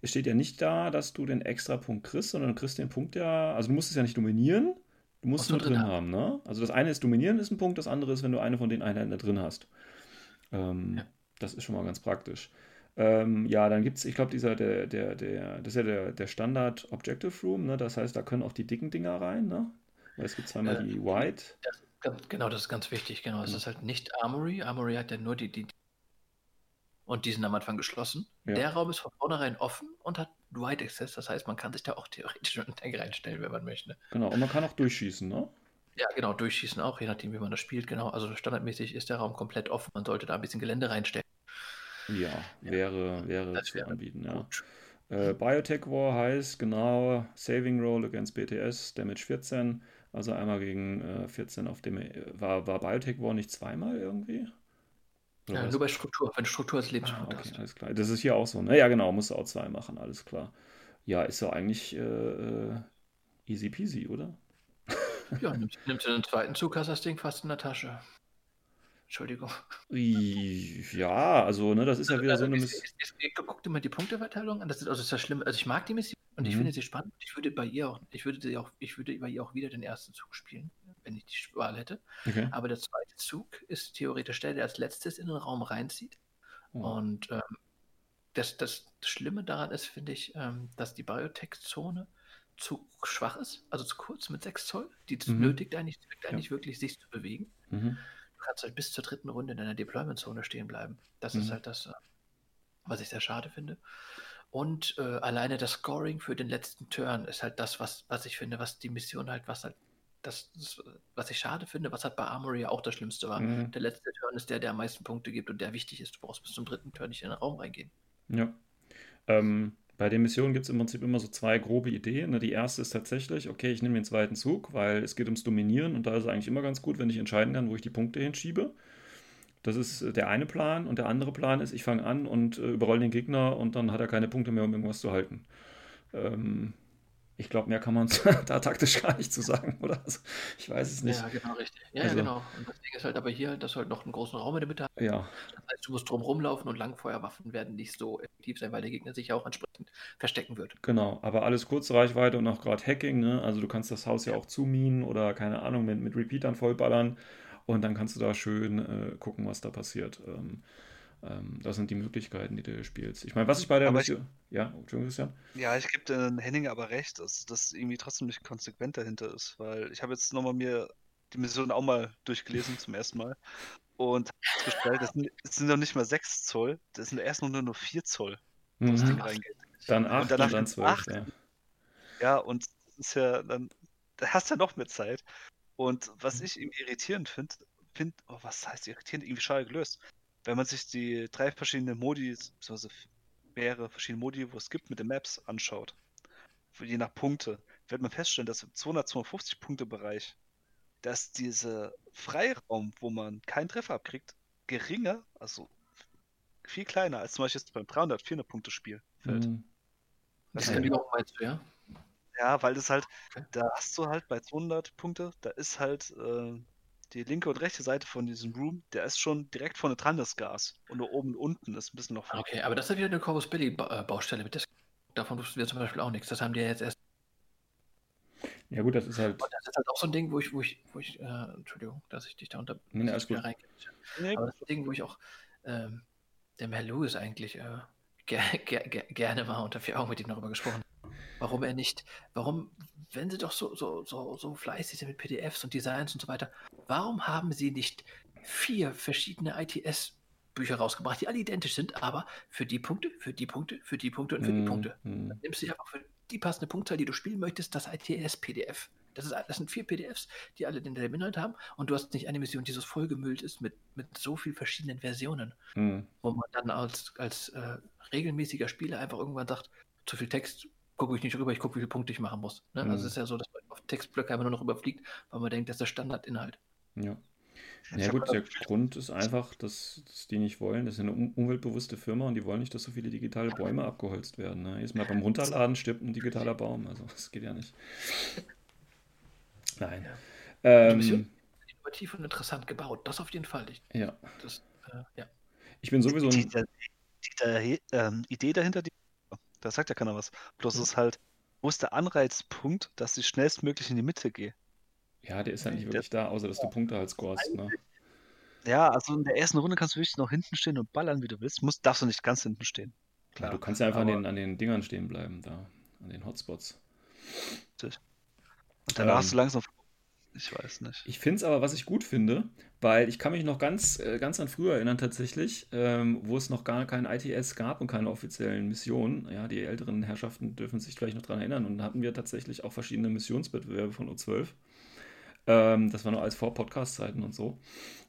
es steht ja nicht da, dass du den extra Punkt kriegst, sondern du kriegst den Punkt ja, also du musst es ja nicht dominieren, du musst es nur drin haben. haben, ne? Also das eine ist dominieren, ist ein Punkt, das andere ist, wenn du eine von den Einheiten da drin hast. Ähm, ja. Das ist schon mal ganz praktisch. Ähm, ja, dann gibt es, ich glaube, dieser, der, der, der, das ist ja der, der Standard Objective Room, ne? Das heißt, da können auch die dicken Dinger rein, ne? Weil es gibt zweimal äh, die White. Das, genau, das ist ganz wichtig, genau. Es genau. ist halt nicht Armory. Armory hat ja nur die, die und die sind am Anfang geschlossen. Ja. Der Raum ist von vornherein offen und hat White Access. Das heißt, man kann sich da auch theoretisch einen Tank reinstellen, wenn man möchte. Genau, und man kann auch durchschießen, ne? Ja, genau, durchschießen auch, je nachdem, wie man das spielt. Genau, also standardmäßig ist der Raum komplett offen. Man sollte da ein bisschen Gelände reinstellen. Ja, wäre, wäre das zu anbieten, ja. Äh, Biotech War heißt genau Saving Roll against BTS, Damage 14. Also einmal gegen äh, 14 auf dem. Äh, war, war Biotech War nicht zweimal irgendwie? Oder ja, nur bei Struktur, wenn Struktur als Lebenspunkt ah, okay. Alles klar. Das ist hier auch so. Ne? Ja, genau, musst du auch zwei machen, alles klar. Ja, ist ja eigentlich äh, äh easy peasy, oder? Ja, nimmst, nimmst du den zweiten Zug, hast das Ding fast in der Tasche. Entschuldigung. Ja, also, ne, das ist ja wieder also, so eine Mission. Guck dir mal die Punkteverteilung an. Das ist also das ist schlimm. Also ich mag die Mission und mhm. ich finde sie spannend. Ich würde bei ihr auch, ich würde sie auch, ich würde bei ihr auch wieder den ersten Zug spielen, wenn ich die Wahl hätte. Okay. Aber der zweite Zug ist theoretisch der, der als letztes in den Raum reinzieht. Oh. Und ähm, das, das Schlimme daran ist, finde ich, ähm, dass die Biotech-Zone zu schwach ist, also zu kurz mit 6 Zoll. Die mhm. nötigt eigentlich, eigentlich ja. wirklich, sich zu bewegen. Mhm kannst halt bis zur dritten Runde in deiner Deployment-Zone stehen bleiben. Das mhm. ist halt das, äh, was ich sehr schade finde. Und äh, alleine das Scoring für den letzten Turn ist halt das, was, was ich finde, was die Mission halt, was halt, das, das was ich schade finde, was halt bei Armory auch das Schlimmste war. Mhm. Der letzte Turn ist der, der am meisten Punkte gibt und der wichtig ist. Du brauchst bis zum dritten Turn nicht in den Raum reingehen. Ja. Ähm, bei den Missionen gibt es im Prinzip immer so zwei grobe Ideen. Ne? Die erste ist tatsächlich, okay, ich nehme den zweiten Zug, weil es geht ums Dominieren und da ist es eigentlich immer ganz gut, wenn ich entscheiden kann, wo ich die Punkte hinschiebe. Das ist äh, der eine Plan und der andere Plan ist, ich fange an und äh, überrolle den Gegner und dann hat er keine Punkte mehr, um irgendwas zu halten. Ähm, ich glaube, mehr kann man da taktisch gar nicht zu sagen, oder? Also, ich weiß es nicht. Ja, genau, richtig. Ja, also, ja, genau. Und das Ding ist halt aber hier, dass du halt noch einen großen Raum in der Mitte hast. Ja. Das heißt, du musst drum rumlaufen und Langfeuerwaffen werden nicht so effektiv sein, weil der Gegner sich ja auch entsprechend verstecken wird. Genau, aber alles kurze Reichweite und auch gerade Hacking, ne? Also du kannst das Haus ja, ja auch zuminen oder keine Ahnung, mit, mit Repeatern vollballern und dann kannst du da schön äh, gucken, was da passiert. Ähm, ähm, das sind die Möglichkeiten, die du spielst. Ich meine, was ich bei der Mission. Ja, Entschuldigung, Christian. Ja, ich gebe den Henning aber recht, dass das irgendwie trotzdem nicht konsequent dahinter ist, weil ich habe jetzt nochmal mir die Mission auch mal durchgelesen zum ersten Mal. Und festgestellt, das sind, das sind noch nicht mal 6 Zoll, das sind erst nur, nur 4 Zoll, wo das Mhm. Ding reingeht. Dann 8 Und und, dann sind 12. acht. Ja. Ja, und das ist ja dann, da hast du ja noch mehr Zeit. Und Mhm. was ich irgendwie irritierend finde, find, oh, was heißt irritierend? Irgendwie schade gelöst. Wenn man sich die drei verschiedenen Modi, beziehungsweise mehrere verschiedene Modi, wo es gibt, mit den Maps anschaut, je nach Punkte, wird man feststellen, dass im 200, 250 Punkte Bereich, dass dieser Freiraum, wo man keinen Treffer abkriegt, geringer, also viel kleiner als zum Beispiel jetzt beim 300, 400 Punkte Spiel fällt. Mhm. Das Ja. kann die auch meinst du, ja? Ja, weil das halt, Okay. da hast du halt bei 200 Punkte, da ist halt äh, die linke und rechte Seite von diesem Room, der ist schon direkt vorne dran, das Gas. Und nur oben und unten ist ein bisschen noch. Okay, aber das ist ja wieder eine Corvus ba äh, Baustelle. Mit der Davon wussten wir zum Beispiel auch nichts. Das haben die ja jetzt erst. Ja, gut, das ist halt. Und das ist halt auch so ein Ding, wo ich, wo ich, wo ich, äh, Entschuldigung, dass ich dich da unter. Nee, nee, alles gut. Nee, Aber das ist ein Ding, wo ich auch ähm, dem Herr Lewis eigentlich äh, ger ger ger gerne mal unter vier Augen mit ihm darüber gesprochen habe. Warum er nicht, warum, wenn sie doch so, so, so, so fleißig sind mit PDFs und Designs und so weiter, warum haben sie nicht vier verschiedene ITS-Bücher rausgebracht, die alle identisch sind, aber für die Punkte, für die Punkte, für die Punkte und für die Mhm. Punkte? Mhm. Dann nimmst du einfach für die passende Punktzahl, die du spielen möchtest, das ITS-PDF. Das, ist, das sind vier PDFs, die alle denselben Inhalt haben und du hast nicht eine Mission, die so vollgemüllt ist mit, mit so vielen verschiedenen Versionen, Mhm. wo man dann als, als äh, regelmäßiger Spieler einfach irgendwann sagt, zu viel Text gucke ich nicht rüber, ich gucke, wie viele Punkte ich machen muss. Ne? Mhm. Also es ist ja so, dass man auf Textblöcke einfach nur noch überfliegt, weil man denkt, das ist der Standardinhalt. Ja. Ja gut, der Grund ist einfach, dass, dass die nicht wollen. Das ist eine um umweltbewusste Firma und die wollen nicht, dass so viele digitale Bäume abgeholzt werden. Ne? Jedes Mal beim Runterladen stirbt ein digitaler Baum. Also das geht ja nicht. Nein. Ja. Die Mission Ähm, ist innovativ und interessant gebaut, das auf jeden Fall. Ich, ja. das, äh, ja. Ich bin sowieso die, ein. die, die, die ähm, Idee dahinter, die, da sagt ja keiner was. Bloß es ist halt, wo ist der Anreizpunkt, dass ich schnellstmöglich in die Mitte gehe? Ja, der ist halt nicht wirklich da, außer dass du Punkte halt scorest. Ne? Ja, also in der ersten Runde kannst du wirklich noch hinten stehen und ballern, wie du willst. Musst, darfst du nicht ganz hinten stehen. Ja, du kannst ja einfach an den, an den Dingern stehen bleiben, da. An den Hotspots. Und danach Ähm. hast du langsam. Ich weiß nicht. Ich finde es aber, was ich gut finde, weil ich kann mich noch ganz, äh, ganz an früher erinnern tatsächlich, ähm, wo es noch gar kein ITS gab und keine offiziellen Missionen. Ja, die älteren Herrschaften dürfen sich vielleicht noch daran erinnern. Und da hatten wir tatsächlich auch verschiedene Missionswettbewerbe von O12. Ähm, das war noch als vor Podcast-Zeiten und so.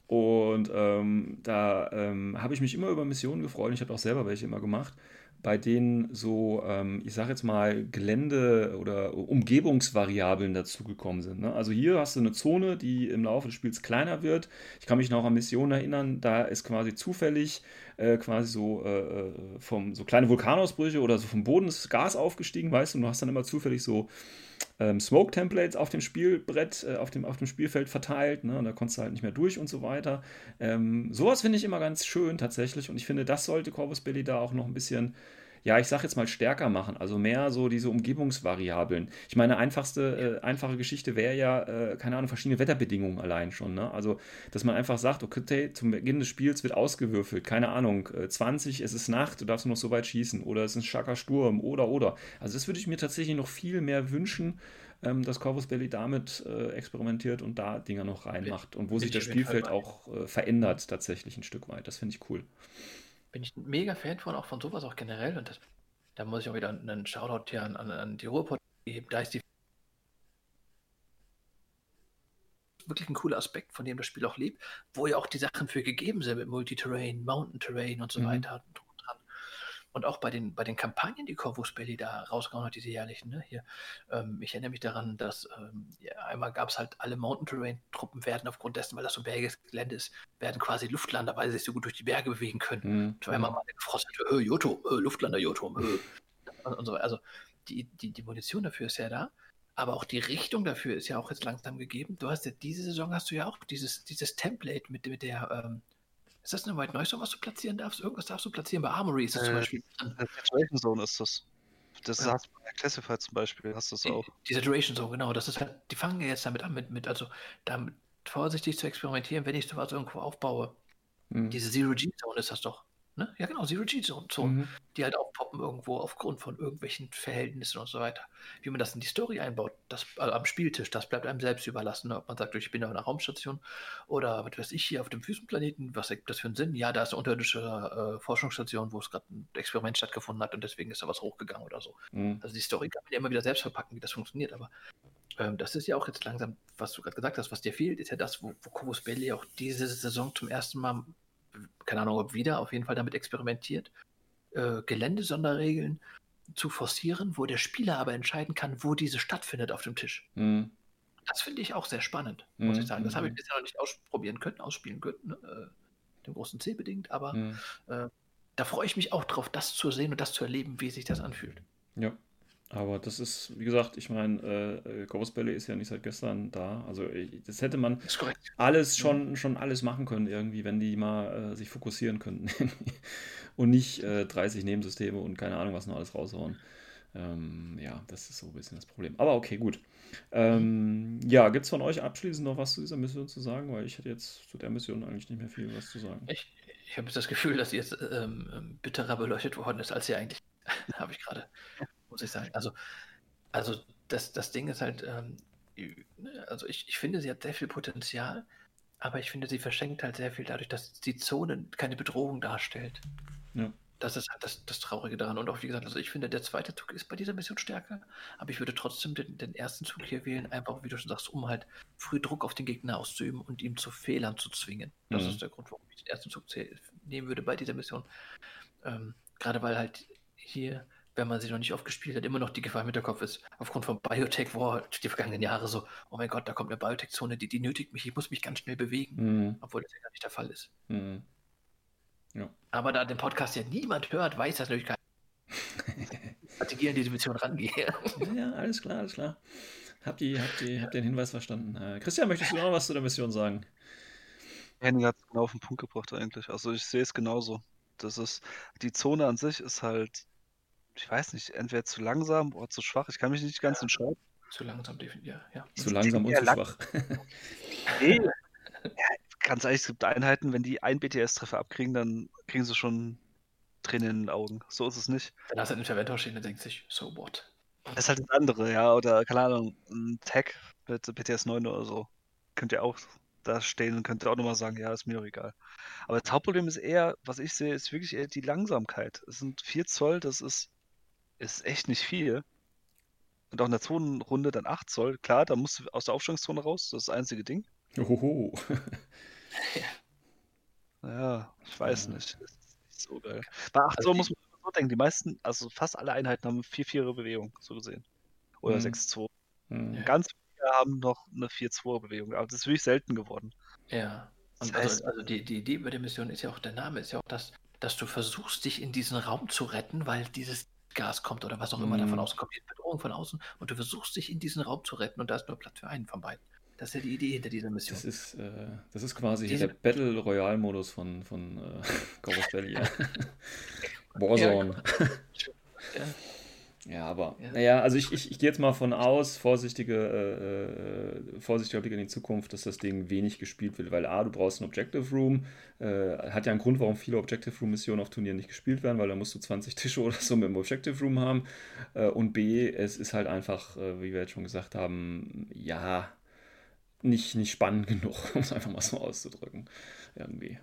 Und ähm, da ähm, habe ich mich immer über Missionen gefreut. Ich habe auch selber welche immer gemacht, bei denen so, ähm, ich sage jetzt mal, Gelände- oder Umgebungsvariablen dazugekommen sind. Ne? Also hier hast du eine Zone, die im Laufe des Spiels kleiner wird. Ich kann mich noch an Missionen erinnern, da ist quasi zufällig äh, quasi so äh, vom so kleine Vulkanausbrüche oder so vom Boden ist Gas aufgestiegen, weißt du, und du hast dann immer zufällig so ähm, Smoke-Templates auf dem Spielbrett, äh, auf, dem, auf dem Spielfeld verteilt, ne? und da konntest du halt nicht mehr durch und so weiter. Ähm, sowas finde ich immer ganz schön tatsächlich und ich finde, das sollte Corvus Belli da auch noch ein bisschen, ja, ich sag jetzt mal stärker machen, also mehr so diese Umgebungsvariablen. Ich meine, einfachste, äh, einfache Geschichte wäre ja, äh, keine Ahnung, verschiedene Wetterbedingungen allein schon, ne? Also, dass man einfach sagt, okay, zum Beginn des Spiels wird ausgewürfelt, keine Ahnung, äh, 20, es ist Nacht, du darfst nur noch so weit schießen oder es ist ein starker Sturm oder oder. Also das würde ich mir tatsächlich noch viel mehr wünschen, ähm, dass Corvus Belli damit äh, experimentiert und da Dinger noch reinmacht und wo sich ich das Spielfeld auch äh, verändert tatsächlich ein Stück weit. Das finde ich cool. Bin ich ein mega Fan von, auch von sowas auch generell. Und das, da muss ich auch wieder einen Shoutout hier an, an, an die Ruhrpott geben. Da ist die wirklich ein cooler Aspekt, von dem das Spiel auch lebt, wo ja auch die Sachen für gegeben sind mit Multiterrain, Mountain Terrain und so Mhm. weiter. Und, und auch bei den, bei den Kampagnen, die Corvus Belli da rausgehauen hat, diese jährlichen, ne? Hier, ähm, ich erinnere mich daran, dass ähm, ja, einmal gab es halt alle Mountain Terrain-Truppen werden aufgrund dessen, weil das so ein bergiges Gelände ist, werden quasi Luftlander, weil sie sich so gut durch die Berge bewegen können. Mhm. Zweimal mal gefrostet, äh, Jotum, äh, Luftlander Jotum, äh. und, und so. Also die, die, die Munition dafür ist ja da, aber auch die Richtung dafür ist ja auch jetzt langsam gegeben. Du hast ja diese Saison hast du ja auch dieses, dieses Template mit, mit der, ähm, ist das eine White Noise Song, was du platzieren darfst? Irgendwas darfst du platzieren. Bei Armory ist das zum Äh, Beispiel drin. Der Situation Zone ist das. Das Ja. hast du bei Classified zum Beispiel, hast du Die, auch. diese Duration Zone, genau. Das ist halt, die fangen ja jetzt damit an, mit, mit also damit vorsichtig zu experimentieren, wenn ich sowas irgendwo aufbaue. Mhm. Diese Zero G Zone ist das doch. Ne? Ja, genau, Zero-G-Zonen, Mhm. die halt aufpoppen irgendwo aufgrund von irgendwelchen Verhältnissen und so weiter. Wie man das in die Story einbaut, das also am Spieltisch, das bleibt einem selbst überlassen. Ne? Ob man sagt, ich bin auf einer Raumstation oder was weiß ich hier auf dem Wüstenplaneten, was ergibt das für einen Sinn? Ja, da ist eine unterirdische äh, Forschungsstation, wo es gerade ein Experiment stattgefunden hat und deswegen ist da was hochgegangen oder so. Mhm. Also die Story kann man ja immer wieder selbst verpacken, wie das funktioniert, aber ähm, das ist ja auch jetzt langsam, was du gerade gesagt hast, was dir fehlt, ist ja das, wo, wo Cobus Bailey auch diese Saison zum ersten Mal, keine Ahnung, ob wieder, auf jeden Fall damit experimentiert, äh, Geländesonderregeln zu forcieren, wo der Spieler aber entscheiden kann, wo diese stattfindet auf dem Tisch. Mhm. Das finde ich auch sehr spannend, muss Mhm, ich sagen. Das habe ich mhm. bisher noch nicht ausprobieren können, ausspielen können, ne? äh, dem großen C bedingt, aber Mhm. da freue ich mich auch drauf, das zu sehen und das zu erleben, wie sich das anfühlt. Ja, aber das ist, wie gesagt, ich meine, äh, Ghost Belly ist ja nicht seit gestern da. Also ich, das hätte man Das alles schon, schon alles machen können irgendwie, wenn die mal äh, sich fokussieren könnten und nicht äh, 30 Nebensysteme und keine Ahnung was noch alles raushauen. Ähm, ja, das ist so ein bisschen das Problem. Aber okay, gut. Ähm, ja, gibt es von euch abschließend noch was zu dieser Mission zu sagen? Weil ich hätte jetzt zu der Mission eigentlich nicht mehr viel was zu sagen. Ich, ich habe jetzt das Gefühl, dass sie jetzt ähm, ähm, bitterer beleuchtet worden ist, als sie eigentlich, habe ich gerade, muss ich sagen. Also, also das, das Ding ist halt, ähm, also ich, ich finde, sie hat sehr viel Potenzial, aber ich finde, sie verschenkt halt sehr viel dadurch, dass die Zone keine Bedrohung darstellt. Ja. Das ist halt das, das Traurige daran. Und auch wie gesagt, also ich finde, der zweite Zug ist bei dieser Mission stärker, aber ich würde trotzdem den, den ersten Zug hier wählen, einfach, wie du schon sagst, um halt früh Druck auf den Gegner auszuüben und ihm zu Fehlern zu zwingen. Das Mhm. ist der Grund, warum ich den ersten Zug nehmen würde bei dieser Mission. Ähm, gerade weil halt hier, wenn man sie noch nicht oft gespielt hat, immer noch die Gefahr im Hinterkopf ist, aufgrund von Biotech War die vergangenen Jahre so, oh mein Gott, da kommt eine Biotech-Zone, die, die nötigt mich, ich muss mich ganz schnell bewegen, Mhm. obwohl das ja gar nicht der Fall ist. Mhm. Aber da den Podcast ja niemand hört, weiß das natürlich keiner. Strategie an diese Mission rangehe. Ja, ja, alles klar, alles klar. Habt ihr, habt ihr, habt ihr den Hinweis verstanden? Äh, Christian, möchtest du noch was zu der Mission sagen? Henning hat es genau auf den Punkt gebracht eigentlich. Also ich sehe es genauso. Das ist, die Zone an sich ist halt, ich weiß nicht, entweder zu langsam oder zu schwach. Ich kann mich nicht ganz entscheiden. Zu langsam definiert, ja. Zu langsam und Ja, zu lang- schwach. Nee. ja, ganz ehrlich, es gibt Einheiten, wenn die einen BTS-Treffer abkriegen, dann kriegen sie schon Tränen in den Augen. So ist es nicht. Dann hast du einen Interventor stehen und denkt sich, so what? Das ist halt das andere, ja. Oder, keine Ahnung, ein Tag mit BTS 9 oder so. Könnt ihr auch da stehen und könnt ihr auch nochmal sagen, ja, ist mir doch egal. Aber das Hauptproblem ist eher, was ich sehe, ist wirklich eher die Langsamkeit. Es sind 4 Zoll, das ist, ist echt nicht viel. Und auch in der Zonenrunde dann 8 Zoll. Klar, da musst du aus der Aufstellungszone raus, das ist das einzige Ding. Hohoho. Ja, ich weiß Ja. nicht. Das ist nicht so geil. Bei 8 Also Zoll die- muss man so denken, die meisten, also fast alle Einheiten haben 4-4er Bewegung, so gesehen. Oder Mhm. 6-2. Mhm. Ja. Ganz viele haben noch eine 4-2er-Bewegung, aber das ist wirklich selten geworden. Ja. Und Das heißt- also, also die, die Idee über die Mission ist ja auch, der Name ist ja auch das, dass du versuchst, dich in diesen Raum zu retten, weil dieses Gas kommt oder was auch immer Mhm. davon auskommt, die Bedrohung von außen und du versuchst dich in diesen Raum zu retten und da ist nur Platz für einen von beiden. Das ist ja die Idee hinter dieser Mission. Das ist, äh, das ist quasi Diese- der Battle Royale-Modus von, von äh, Valley. Ja. Warzone. Ja. Ja, aber, Ja. naja, also ich, ich, ich gehe jetzt mal von aus, vorsichtige, äh, äh, vorsichtiger Blick in die Zukunft, dass das Ding wenig gespielt wird, weil A, du brauchst einen Objective Room, äh, hat ja einen Grund, warum viele Objective Room Missionen auf Turnieren nicht gespielt werden, weil da musst du 20 Tische oder so mit dem Objective Room haben äh, und B, es ist halt einfach, äh, wie wir jetzt schon gesagt haben, ja, nicht, nicht spannend genug, um es einfach mal so auszudrücken, irgendwie.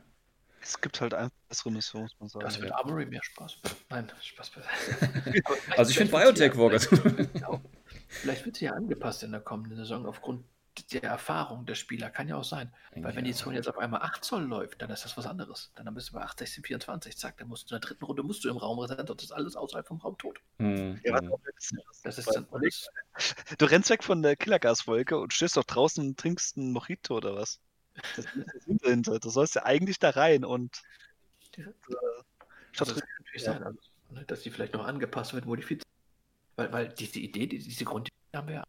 Es gibt halt einfach bessere Missionen, muss man sagen. Das wird Armory mehr Spaß. Nein, Spaß Also ich finde Biotech war ja- ganz Genau. Vielleicht wird sie ja angepasst in der kommenden Saison aufgrund der Erfahrung der Spieler. Kann ja auch sein. Weil wenn die Ja. Zone jetzt auf einmal 8 Zoll läuft, dann ist das was anderes. Dann bist du bei 8, 16, 24, zack, dann musst du in der dritten Runde musst du im Raum rennen, sonst ist alles außerhalb vom Raum tot. Hm, Ja, hm. Das ist dann alles. Du rennst weg von der Killergaswolke und stehst doch draußen und trinkst einen Mojito oder was? Das dahinter. Du sollst ja eigentlich da rein und Ja. statt es kann natürlich Ja. sein, also, ne, dass die vielleicht noch angepasst wird, modifiziert. Weil, weil diese Idee, die- diese Grundidee haben wir ja.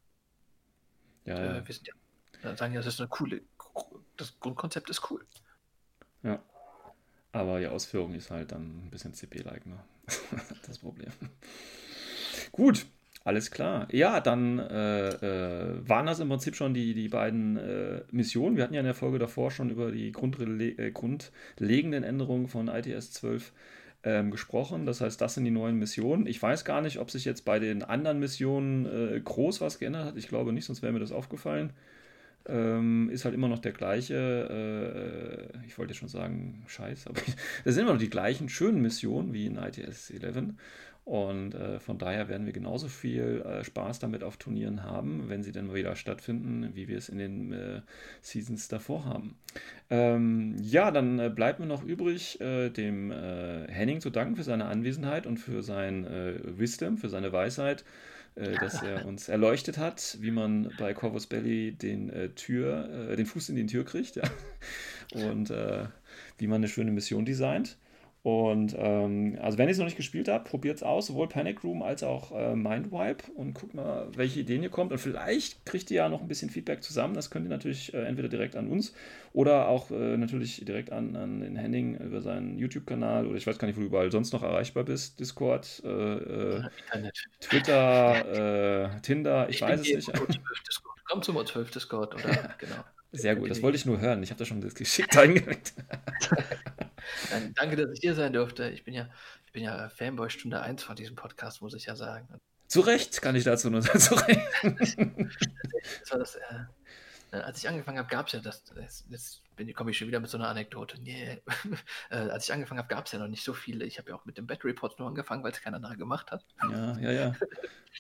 Ja, ja. Äh, wir sind ja sagen ja, das ist eine coole. Das Grundkonzept ist cool. Ja. Aber die Ausführung ist halt dann ein bisschen CP-like, ne? das Problem. Gut. Alles klar. Ja, dann äh, äh, waren das im Prinzip schon die, die beiden äh, Missionen. Wir hatten ja in der Folge davor schon über die grundle äh, grundlegenden Änderungen von ITS 12 ähm, gesprochen. Das heißt, das sind die neuen Missionen. Ich weiß gar nicht, ob sich jetzt bei den anderen Missionen äh, groß was geändert hat. Ich glaube nicht, sonst wäre mir das aufgefallen. Ähm, ist halt immer noch der gleiche, äh, ich wollte schon sagen, Scheiß, aber das sind immer noch die gleichen schönen Missionen wie in ITS 11. Und äh, von daher werden wir genauso viel äh, Spaß damit auf Turnieren haben, wenn sie dann wieder stattfinden, wie wir es in den äh, Seasons davor haben. Ähm, ja, dann äh, bleibt mir noch übrig, äh, dem äh, Henning zu danken für seine Anwesenheit und für sein Wisdom, für seine Weisheit, dass er uns erleuchtet hat, wie man bei Corvus Belly den, Tür, den Fuß in die Tür kriegt ja? und wie man eine schöne Mission designt. Und ähm, also wenn ihr es noch nicht gespielt habt, probiert es aus, sowohl Panic Room als auch äh, Mindwipe und guckt mal, welche Ideen ihr kommt. Und vielleicht kriegt ihr ja noch ein bisschen Feedback zusammen. Das könnt ihr natürlich äh, entweder direkt an uns oder auch äh, natürlich direkt an, an den Henning über seinen YouTube-Kanal oder ich weiß gar nicht, wo du überall sonst noch erreichbar bist. Discord, äh, äh, Twitter, äh, Tinder, ich, ich weiß es nicht. Komm zum 12 Discord oder genau. Sehr gut, das wollte ich nur hören. Ich habe da schon das geschickt eingeweckt. Danke, dass ich hier sein durfte. Ich bin ja, ich bin ja Fanboy Stunde 1 von diesem Podcast, muss ich ja sagen. Zu Recht kann ich dazu nur sagen. Zu Recht. das war das, äh, als ich angefangen habe, gab es ja das, das, das komme ich schon wieder mit so einer Anekdote. Nee. äh, als ich angefangen habe, gab es ja noch nicht so viele. Ich habe ja auch mit dem Battery Report nur angefangen, weil es keiner nachher gemacht hat. Ja, ja, ja.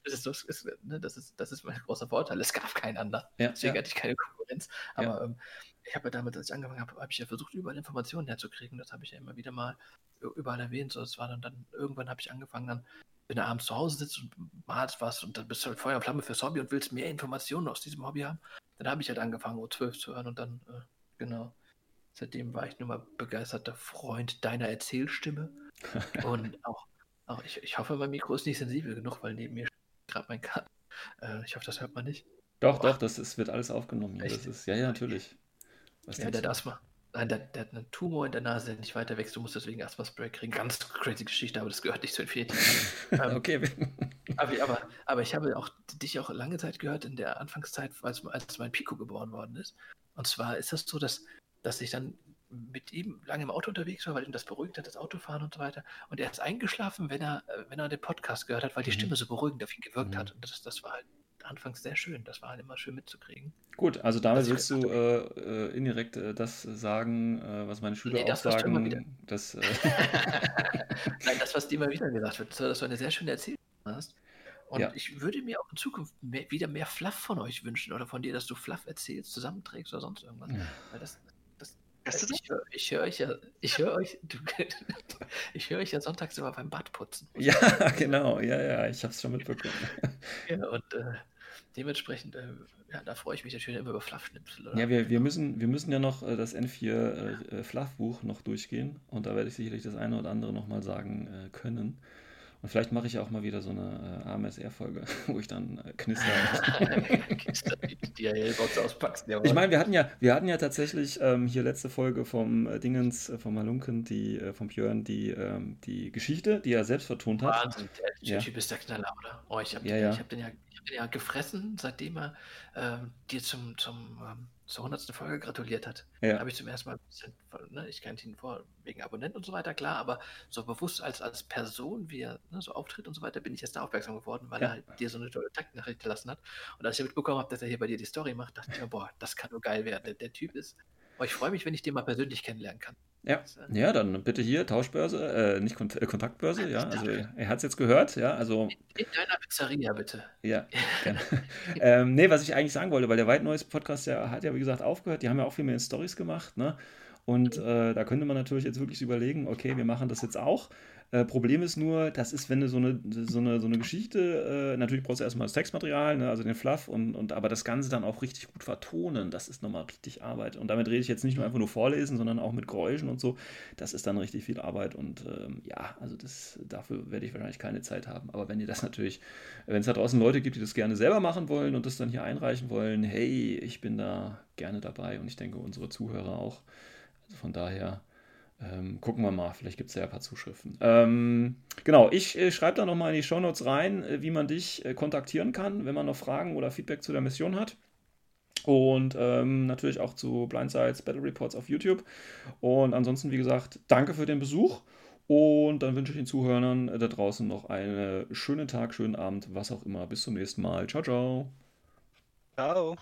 Das ist, das, ist, ne, das, ist, das ist mein großer Vorteil. Es gab keinen anderen. Ja, Deswegen ja. hatte ich keine Konkurrenz. Aber ja. ähm, ich habe ja damit, als ich angefangen habe, habe ich ja versucht, überall Informationen herzukriegen. Das habe ich ja immer wieder mal überall erwähnt. So, es war dann, dann irgendwann habe ich angefangen, dann wenn du abends zu Hause sitzt und malst was und dann bist du halt Feuer und Flamme fürs Hobby und willst mehr Informationen aus diesem Hobby haben, dann habe ich halt angefangen, O12 zu hören und dann, äh, genau. Seitdem war ich nur mal begeisterter Freund deiner Erzählstimme. und auch, auch ich, ich hoffe, mein Mikro ist nicht sensibel genug, weil neben mir gerade mein Karten. Äh, ich hoffe, das hört man nicht. Doch, Boah. doch, das ist, wird alles aufgenommen. Echt? Das ist, ja, ja, natürlich. Was ja, der hat Asthma. Nein, der, der, hat einen Tumor in der Nase, der nicht weiter wächst. Du musst deswegen Asthma-Spray kriegen. Ganz crazy Geschichte, aber das gehört nicht zu Infinity. ähm, okay. aber, aber, aber ich habe auch dich auch lange Zeit gehört in der Anfangszeit, als, als mein Pico geboren worden ist. Und zwar ist das so, dass dass ich dann mit ihm lange im Auto unterwegs war, weil ihm das beruhigt hat, das Autofahren und so weiter. Und er ist eingeschlafen, wenn er, äh, wenn er den Podcast gehört hat, weil die mhm. Stimme so beruhigend auf ihn gewirkt mhm. hat. Und das, das war halt anfangs sehr schön. Das war halt immer schön mitzukriegen. Gut, also damit willst du äh, äh, indirekt äh, das sagen, äh, was meine Schüler nee, das, auch sagen. Dass, äh Nein, das, was dir immer wieder gesagt wird, dass du eine sehr schöne Erzählung hast. Und ja. ich würde mir auch in Zukunft mehr, wieder mehr Fluff von euch wünschen oder von dir, dass du Fluff erzählst, zusammenträgst oder sonst irgendwas. Ja. Weil das, ich höre ich hör euch ja, ich höre euch, du, ich höre euch ja sonntags immer beim Badputzen. Ja, genau, ja, ja, ich habe es schon mitbekommen. ja, und äh, dementsprechend, äh, ja, da freue ich mich natürlich immer über Fluffschnipsel. Ja, wir, wir, müssen, wir müssen ja noch äh, das N4 äh, Fluff-Buch noch durchgehen und da werde ich sicherlich das eine oder andere nochmal sagen äh, können. Und vielleicht mache ich auch mal wieder so eine äh, AMSR-Folge, wo ich dann äh, knister. die box auspackst. Ich meine, wir hatten ja, wir hatten ja tatsächlich ähm, hier letzte Folge vom äh, Dingens, äh, vom Malunken, die, äh, vom Björn, die, ähm, die Geschichte, die er selbst vertont hat. Wahnsinn, der, der ja. Typ ist der Knaller, oder? Oh, ich habe ja, den, ja. hab den, ja, hab den ja gefressen, seitdem er ähm, dir zum, zum ähm, zur 100. Folge gratuliert hat. Ja. Habe ich zum ersten Mal ne, ich kannte ihn vor wegen Abonnenten und so weiter, klar, aber so bewusst als, als Person, wie er ne, so auftritt und so weiter, bin ich erst da aufmerksam geworden, weil ja. er halt dir so eine tolle Taktnachricht gelassen hat. Und als ich mitbekommen habe, dass er hier bei dir die Story macht, dachte ich mir, boah, das kann nur geil werden. Der, der Typ ist, boah, ich freue mich, wenn ich den mal persönlich kennenlernen kann. Ja, ja, dann bitte hier Tauschbörse, äh, nicht Kont äh, Kontaktbörse, ja. Also er hat es jetzt gehört, ja. Also in, in deiner Pizzeria bitte. Ja. gerne. ähm, nee, was ich eigentlich sagen wollte, weil der White Noise Podcast ja hat ja wie gesagt aufgehört. Die haben ja auch viel mehr Stories gemacht, ne? Und äh, da könnte man natürlich jetzt wirklich überlegen, okay, wir machen das jetzt auch. Äh, Problem ist nur, das ist, wenn du so eine, so eine, so eine Geschichte, äh, natürlich brauchst du erstmal das Textmaterial, ne, also den Fluff, und, und aber das Ganze dann auch richtig gut vertonen, das ist nochmal richtig Arbeit. Und damit rede ich jetzt nicht nur einfach nur vorlesen, sondern auch mit Geräuschen und so. Das ist dann richtig viel Arbeit und ähm, ja, also das, dafür werde ich wahrscheinlich keine Zeit haben. Aber wenn ihr das natürlich, wenn es da draußen Leute gibt, die das gerne selber machen wollen und das dann hier einreichen wollen, hey, ich bin da gerne dabei und ich denke unsere Zuhörer auch. Also von daher ähm, gucken wir mal, vielleicht gibt es ja ein paar Zuschriften. Ähm, genau, ich äh, schreibe da nochmal in die Shownotes rein, äh, wie man dich äh, kontaktieren kann, wenn man noch Fragen oder Feedback zu der Mission hat. Und ähm, natürlich auch zu Blindsides Battle Reports auf YouTube. Und ansonsten, wie gesagt, danke für den Besuch. Und dann wünsche ich den Zuhörern da draußen noch einen schönen Tag, schönen Abend, was auch immer. Bis zum nächsten Mal. Ciao, ciao. Ciao.